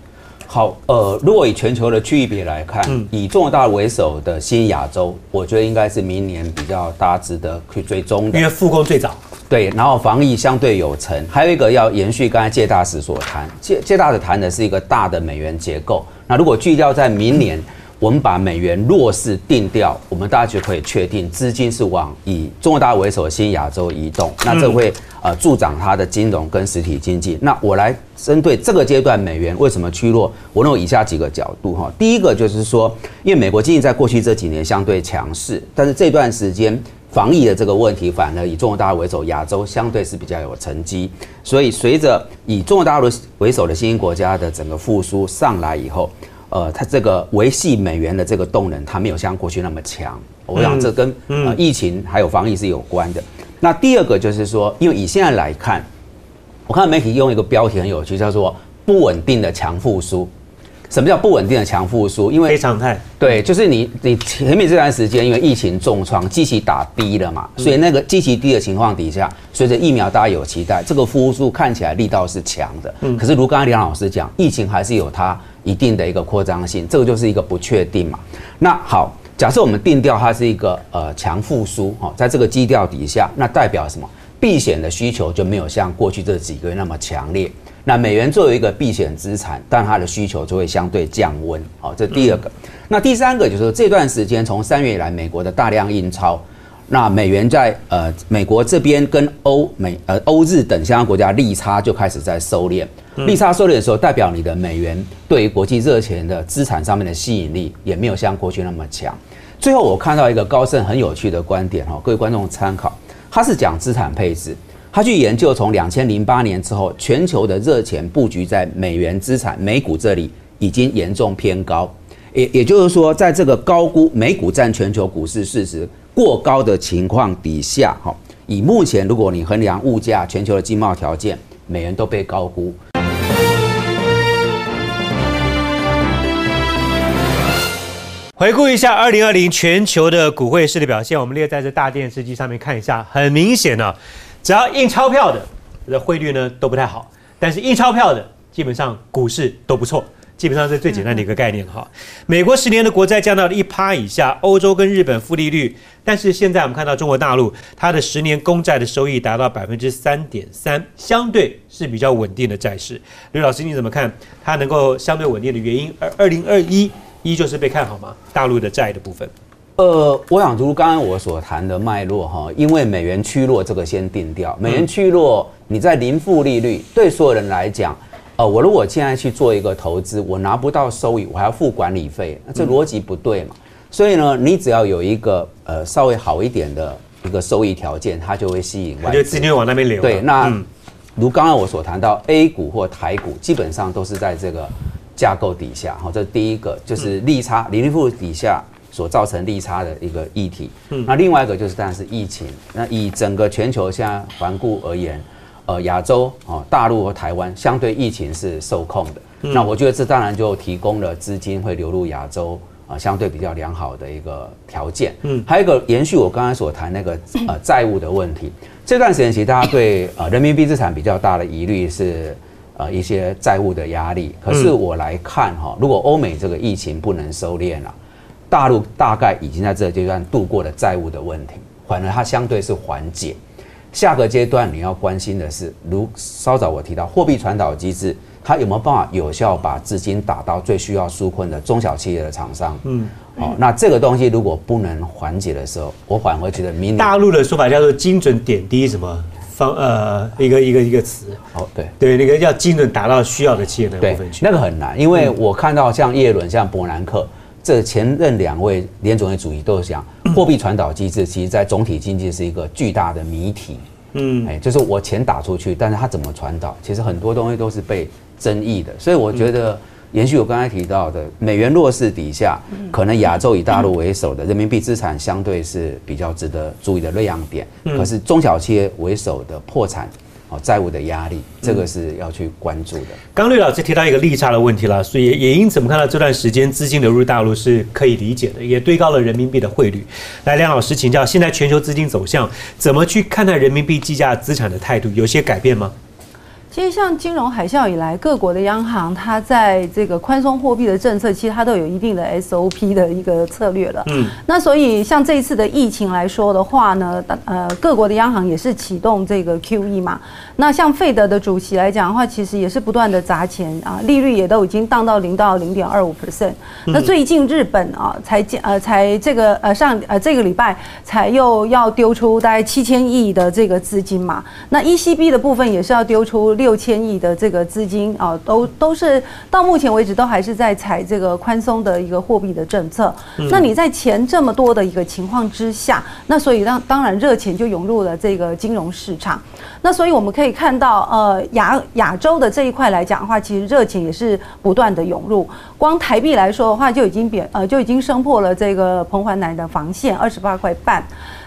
好，呃，如果以全球的区域别来看，以中国大陆为首的新亚洲，我觉得应该是明年比较大家值得去追踪的，因为复工最早。对，然后防疫相对有成，还有一个要延续刚才谢大使所谈，谢谢大使谈的是一个大的美元结构。那如果聚焦在明年。我们把美元弱势定调，我们大家就可以确定资金是往以中国大陆为首的新亚洲移动，那这会呃助长它的金融跟实体经济。那我来针对这个阶段美元为什么趋弱，我认为以下几个角度哈。第一个就是说，因为美国经济在过去这几年相对强势，但是这段时间防疫的这个问题反而以中国大陆为首，亚洲相对是比较有成绩。所以随着以中国大陆为首的新兴国家的整个复苏上来以后。呃，它这个维系美元的这个动能，它没有像过去那么强。我想这跟呃疫情还有防疫是有关的。那第二个就是说，因为以现在来看，我看媒体用一个标题很有趣，叫做“不稳定的强复苏”。什么叫不稳定的强复苏？因为非常态。对，就是你你前面这段时间因为疫情重创，机器打低了嘛，所以那个机器低的情况底下，随着疫苗大家有期待，这个复苏看起来力道是强的。嗯。可是如刚才梁老师讲，疫情还是有它。一定的一个扩张性，这个就是一个不确定嘛。那好，假设我们定调它是一个呃强复苏哈，在这个基调底下，那代表什么？避险的需求就没有像过去这几个月那么强烈。那美元作为一个避险资产，但它的需求就会相对降温。好，这第二个。那第三个就是说，这段时间从三月以来，美国的大量印钞，那美元在呃美国这边跟欧美呃欧日等相关国家利差就开始在收敛。利差收敛的时候，代表你的美元对于国际热钱的资产上面的吸引力也没有像过去那么强。最后，我看到一个高盛很有趣的观点哈，各位观众参考。他是讲资产配置，他去研究从两千零八年之后，全球的热钱布局在美元资产美股这里已经严重偏高。也也就是说，在这个高估美股占全球股市市值过高的情况底下，哈，以目前如果你衡量物价、全球的经贸条件，美元都被高估。回顾一下二零二零全球的股汇市的表现，我们列在这大电视机上面看一下。很明显呢，只要印钞票的，这汇率呢都不太好；但是印钞票的，基本上股市都不错。基本上是最简单的一个概念哈。美国十年的国债降到了一趴以下，欧洲跟日本负利率，但是现在我们看到中国大陆它的十年公债的收益达到百分之三点三，相对是比较稳定的债市。刘老师你怎么看它能够相对稳定的原因？而二零二一依旧是被看好吗？大陆的债的部分？呃，我想如刚刚我所谈的脉络哈，因为美元趋弱，这个先定掉。美元趋弱，你在零负利率，对所有人来讲，呃，我如果现在去做一个投资，我拿不到收益，我还要付管理费，那这逻辑不对嘛？所以呢，你只要有一个呃稍微好一点的一个收益条件，它就会吸引外资，资金往那边流。对，那如刚刚我所谈到 A 股或台股，基本上都是在这个架构底下，哈，这第一个就是利差零利负底下。所造成利差的一个议题，嗯，那另外一个就是当然是疫情。那以整个全球现在环顾而言，呃，亚洲哦，大陆和台湾相对疫情是受控的。那我觉得这当然就提供了资金会流入亚洲啊，相对比较良好的一个条件。嗯，还有一个延续我刚才所谈那个呃债务的问题。这段时间其实大家对呃人民币资产比较大的疑虑是呃一些债务的压力。可是我来看哈，如果欧美这个疫情不能收敛了。大陆大概已经在这个阶段度过了债务的问题，反而它相对是缓解。下个阶段你要关心的是，如稍早我提到货币传导机制，它有没有办法有效把资金打到最需要纾困的中小企业的厂商？嗯，好，那这个东西如果不能缓解的时候，我反而觉得明大陆的说法叫做精准点滴什么方呃一个一个一个词。哦，对对，那个要精准打到需要的企业的部分去，那个很难，因为我看到像叶伦、像伯南克。这前任两位联总会主席都是讲，货币传导机制其实在总体经济是一个巨大的谜题。嗯，哎，就是我钱打出去，但是它怎么传导，其实很多东西都是被争议的。所以我觉得，延续我刚才提到的，美元弱势底下，可能亚洲以大陆为首的人民币资产相对是比较值得注意的亮点。可是中小企业为首的破产。哦，债务的压力，这个是要去关注的。刚绿老师提到一个利差的问题了，所以也因此我们看到这段时间资金流入大陆是可以理解的，也堆高了人民币的汇率。来，梁老师请教，现在全球资金走向怎么去看待人民币计价资产的态度，有些改变吗？其实像金融海啸以来，各国的央行它在这个宽松货币的政策，其实它都有一定的 SOP 的一个策略了。嗯，那所以像这一次的疫情来说的话呢，呃，各国的央行也是启动这个 QE 嘛。那像费德的主席来讲的话，其实也是不断的砸钱啊，利率也都已经降到零到零点二五 percent。那最近日本啊，才呃才这个呃上呃这个礼拜才又要丢出大概七千亿的这个资金嘛。那 ECB 的部分也是要丢出六。千亿的这个资金啊，都都是到目前为止都还是在采这个宽松的一个货币的政策。那你在钱这么多的一个情况之下，那所以让当然热钱就涌入了这个金融市场。那所以我们可以看到，呃，亚亚洲的这一块来讲的话，其实热钱也是不断的涌入。光台币来说的话，就已经贬呃就已经升破了这个彭淮南的防线二十八块半。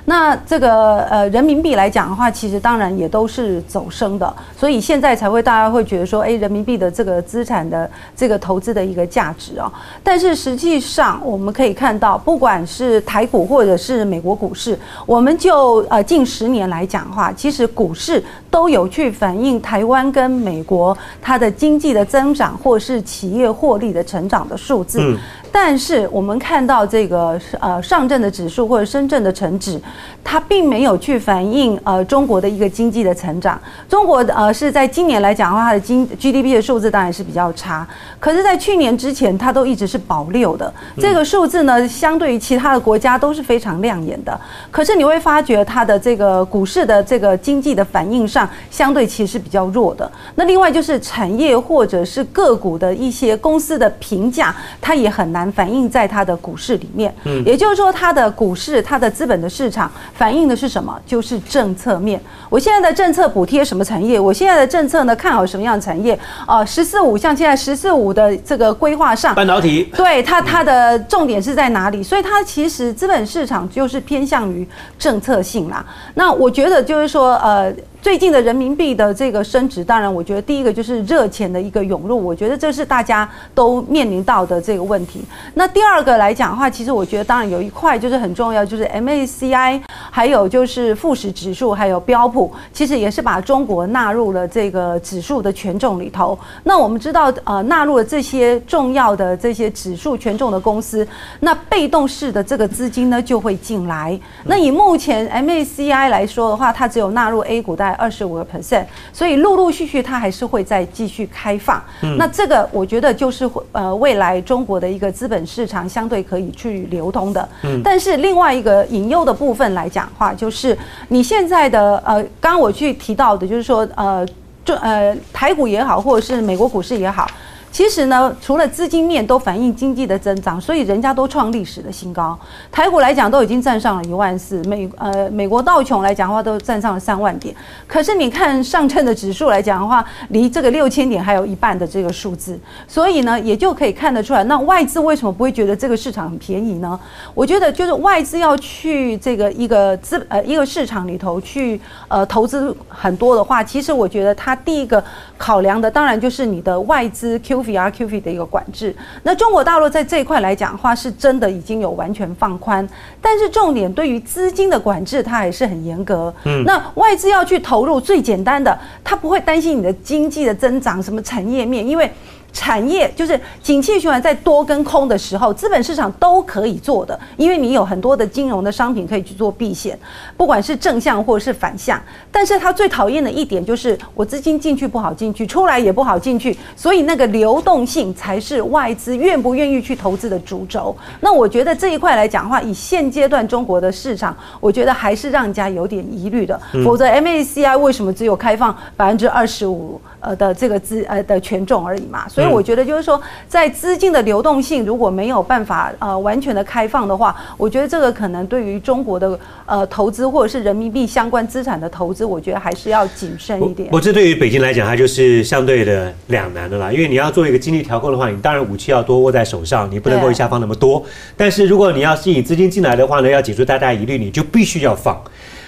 那这个呃人民币来讲的话，其实当然也都是走升的，所以现在才会大家会觉得说，哎，人民币的这个资产的这个投资的一个价值啊。但是实际上我们可以看到，不管是台股或者是美国股市，我们就呃近十年来讲的话，其实股市都有去反映台湾跟美国它的经济的增长，或是企业获利的成长的数字。但是我们看到这个呃上证的指数或者深圳的成指，它并没有去反映呃中国的一个经济的成长。中国呃是在今年来讲的话，它的经 GDP 的数字当然是比较差。可是，在去年之前，它都一直是保六的这个数字呢，相对于其他的国家都是非常亮眼的。可是你会发觉它的这个股市的这个经济的反应上，相对其实是比较弱的。那另外就是产业或者是个股的一些公司的评价，它也很难。反映在它的股市里面，嗯，也就是说，它的股市、它的资本的市场反映的是什么？就是政策面。我现在的政策补贴什么产业？我现在的政策呢，看好什么样的产业？啊，十四五像现在十四五的这个规划上，半导体，对它它的重点是在哪里？所以它其实资本市场就是偏向于政策性啦。那我觉得就是说，呃。最近的人民币的这个升值，当然我觉得第一个就是热钱的一个涌入，我觉得这是大家都面临到的这个问题。那第二个来讲的话，其实我觉得当然有一块就是很重要，就是 MACI，还有就是富时指数，还有标普，其实也是把中国纳入了这个指数的权重里头。那我们知道，呃，纳入了这些重要的这些指数权重的公司，那被动式的这个资金呢就会进来。那以目前 MACI 来说的话，它只有纳入 A 股在二十五个 percent，所以陆陆续续它还是会再继续开放。那这个我觉得就是呃未来中国的一个资本市场相对可以去流通的。但是另外一个引诱的部分来讲话，就是你现在的呃，刚刚我去提到的，就是说呃，就呃台股也好，或者是美国股市也好。其实呢，除了资金面都反映经济的增长，所以人家都创历史的新高。台股来讲都已经站上了一万四，美呃美国道琼来讲的话都站上了三万点。可是你看上证的指数来讲的话，离这个六千点还有一半的这个数字，所以呢也就可以看得出来，那外资为什么不会觉得这个市场很便宜呢？我觉得就是外资要去这个一个资呃一个市场里头去呃投资很多的话，其实我觉得它第一个考量的当然就是你的外资 Q。VR QF 的一个管制，那中国大陆在这一块来讲的话，是真的已经有完全放宽，但是重点对于资金的管制，它还是很严格。嗯，那外资要去投入，最简单的，它不会担心你的经济的增长，什么产业面，因为。产业就是景气循环在多跟空的时候，资本市场都可以做的，因为你有很多的金融的商品可以去做避险，不管是正向或者是反向。但是它最讨厌的一点就是我资金进去不好进去，出来也不好进去，所以那个流动性才是外资愿不愿意去投资的主轴。那我觉得这一块来讲的话，以现阶段中国的市场，我觉得还是让人家有点疑虑的。否则 MACI 为什么只有开放百分之二十五？呃的这个资呃的权重而已嘛，所以我觉得就是说，在资金的流动性如果没有办法呃完全的开放的话，我觉得这个可能对于中国的呃投资或者是人民币相关资产的投资，我觉得还是要谨慎一点。我这对于北京来讲，它就是相对的两难的啦，因为你要做一个经济调控的话，你当然武器要多握在手上，你不能够一下放那么多。但是如果你要吸引资金进来的话呢，要解除大家疑虑，你就必须要放。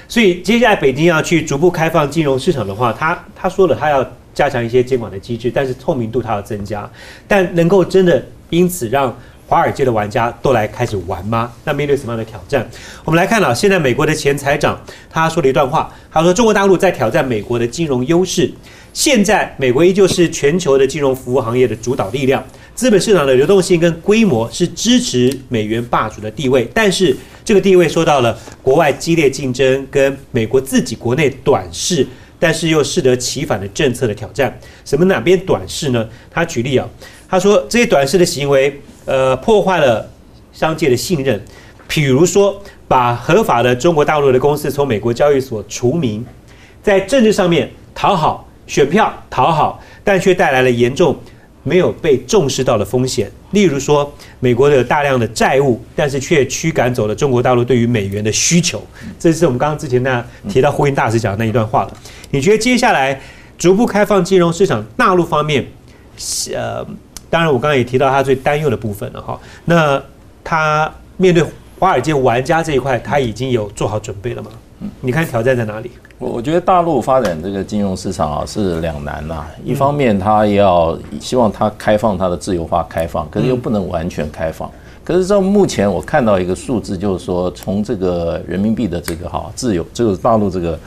所以接下来北京要去逐步开放金融市场的话，他他说了，他要。加强一些监管的机制，但是透明度它要增加，但能够真的因此让华尔街的玩家都来开始玩吗？那面对什么样的挑战？我们来看了，现在美国的前财长他说了一段话，他说中国大陆在挑战美国的金融优势，现在美国依旧是全球的金融服务行业的主导力量，资本市场的流动性跟规模是支持美元霸主的地位，但是这个地位受到了国外激烈竞争跟美国自己国内短视。但是又适得其反的政策的挑战，什么哪边短视呢？他举例啊，他说这些短视的行为，呃，破坏了商界的信任，比如说把合法的中国大陆的公司从美国交易所除名，在政治上面讨好选票讨好，但却带来了严重。没有被重视到的风险，例如说，美国的大量的债务，但是却驱赶走了中国大陆对于美元的需求。这是我们刚刚之前那提到呼应大使讲的那一段话了。你觉得接下来逐步开放金融市场，大陆方面，呃，当然我刚刚也提到他最担忧的部分了哈。那他面对华尔街玩家这一块，他已经有做好准备了吗？你看挑战在哪里？我我觉得大陆发展这个金融市场啊是两难呐。一方面，它要希望它开放它的自由化开放，可是又不能完全开放。可是，到目前我看到一个数字，就是说，从这个人民币的这个哈自由，就是大陆这个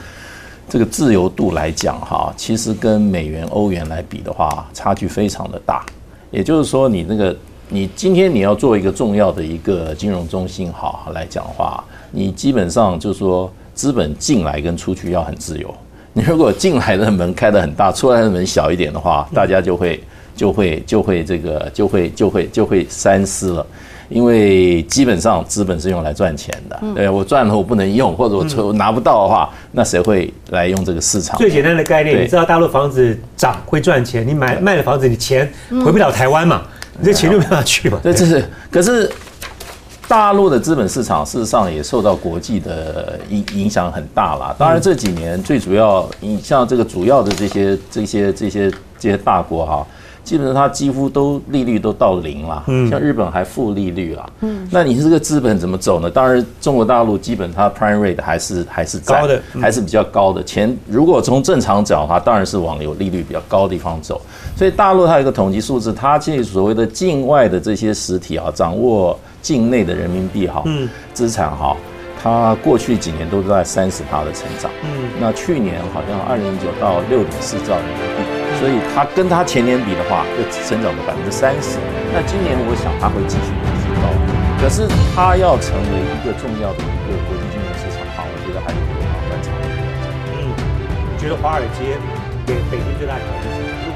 这个自由度来讲哈，其实跟美元、欧元来比的话，差距非常的大。也就是说，你那个你今天你要做一个重要的一个金融中心哈来讲话，你基本上就是说。资本进来跟出去要很自由。你如果进来的门开得很大，出来的门小一点的话，大家就会就会就会这个就会就会就会三思了。因为基本上资本是用来赚钱的，对我赚了我不能用，或者我拿不到的话，那谁会来用这个市场？最简单的概念，你知道大陆房子涨会赚钱，你买卖了房子，你钱回不了台湾嘛？你这钱就没办法去嘛？对，这是可是。大陆的资本市场事实上也受到国际的影影响很大啦。当然这几年最主要，你像这个主要的这些这些这些这些大国哈，基本上它几乎都利率都到零了，嗯像日本还负利率啊，嗯，那你这个资本怎么走呢？当然，中国大陆基本它 prime rate 还是还是在高的嗯还是比较高的。钱如果从正常讲的话，当然是往有利率比较高的地方走。所以大陆它有一个统计数字，它这所谓的境外的这些实体啊，掌握境内的人民币哈，嗯资产哈。它过去几年都在三十趴的成长，嗯那去年好像二零一九到六点四兆人民币，所以它跟它前年比的话，又增长了百分之三十。那今年我想它会继续提高，可是它要成为一个重要的一个国际金融市场哈，我觉得还有很长的路要走。嗯，你觉得华尔街给北京最大挑战是什么？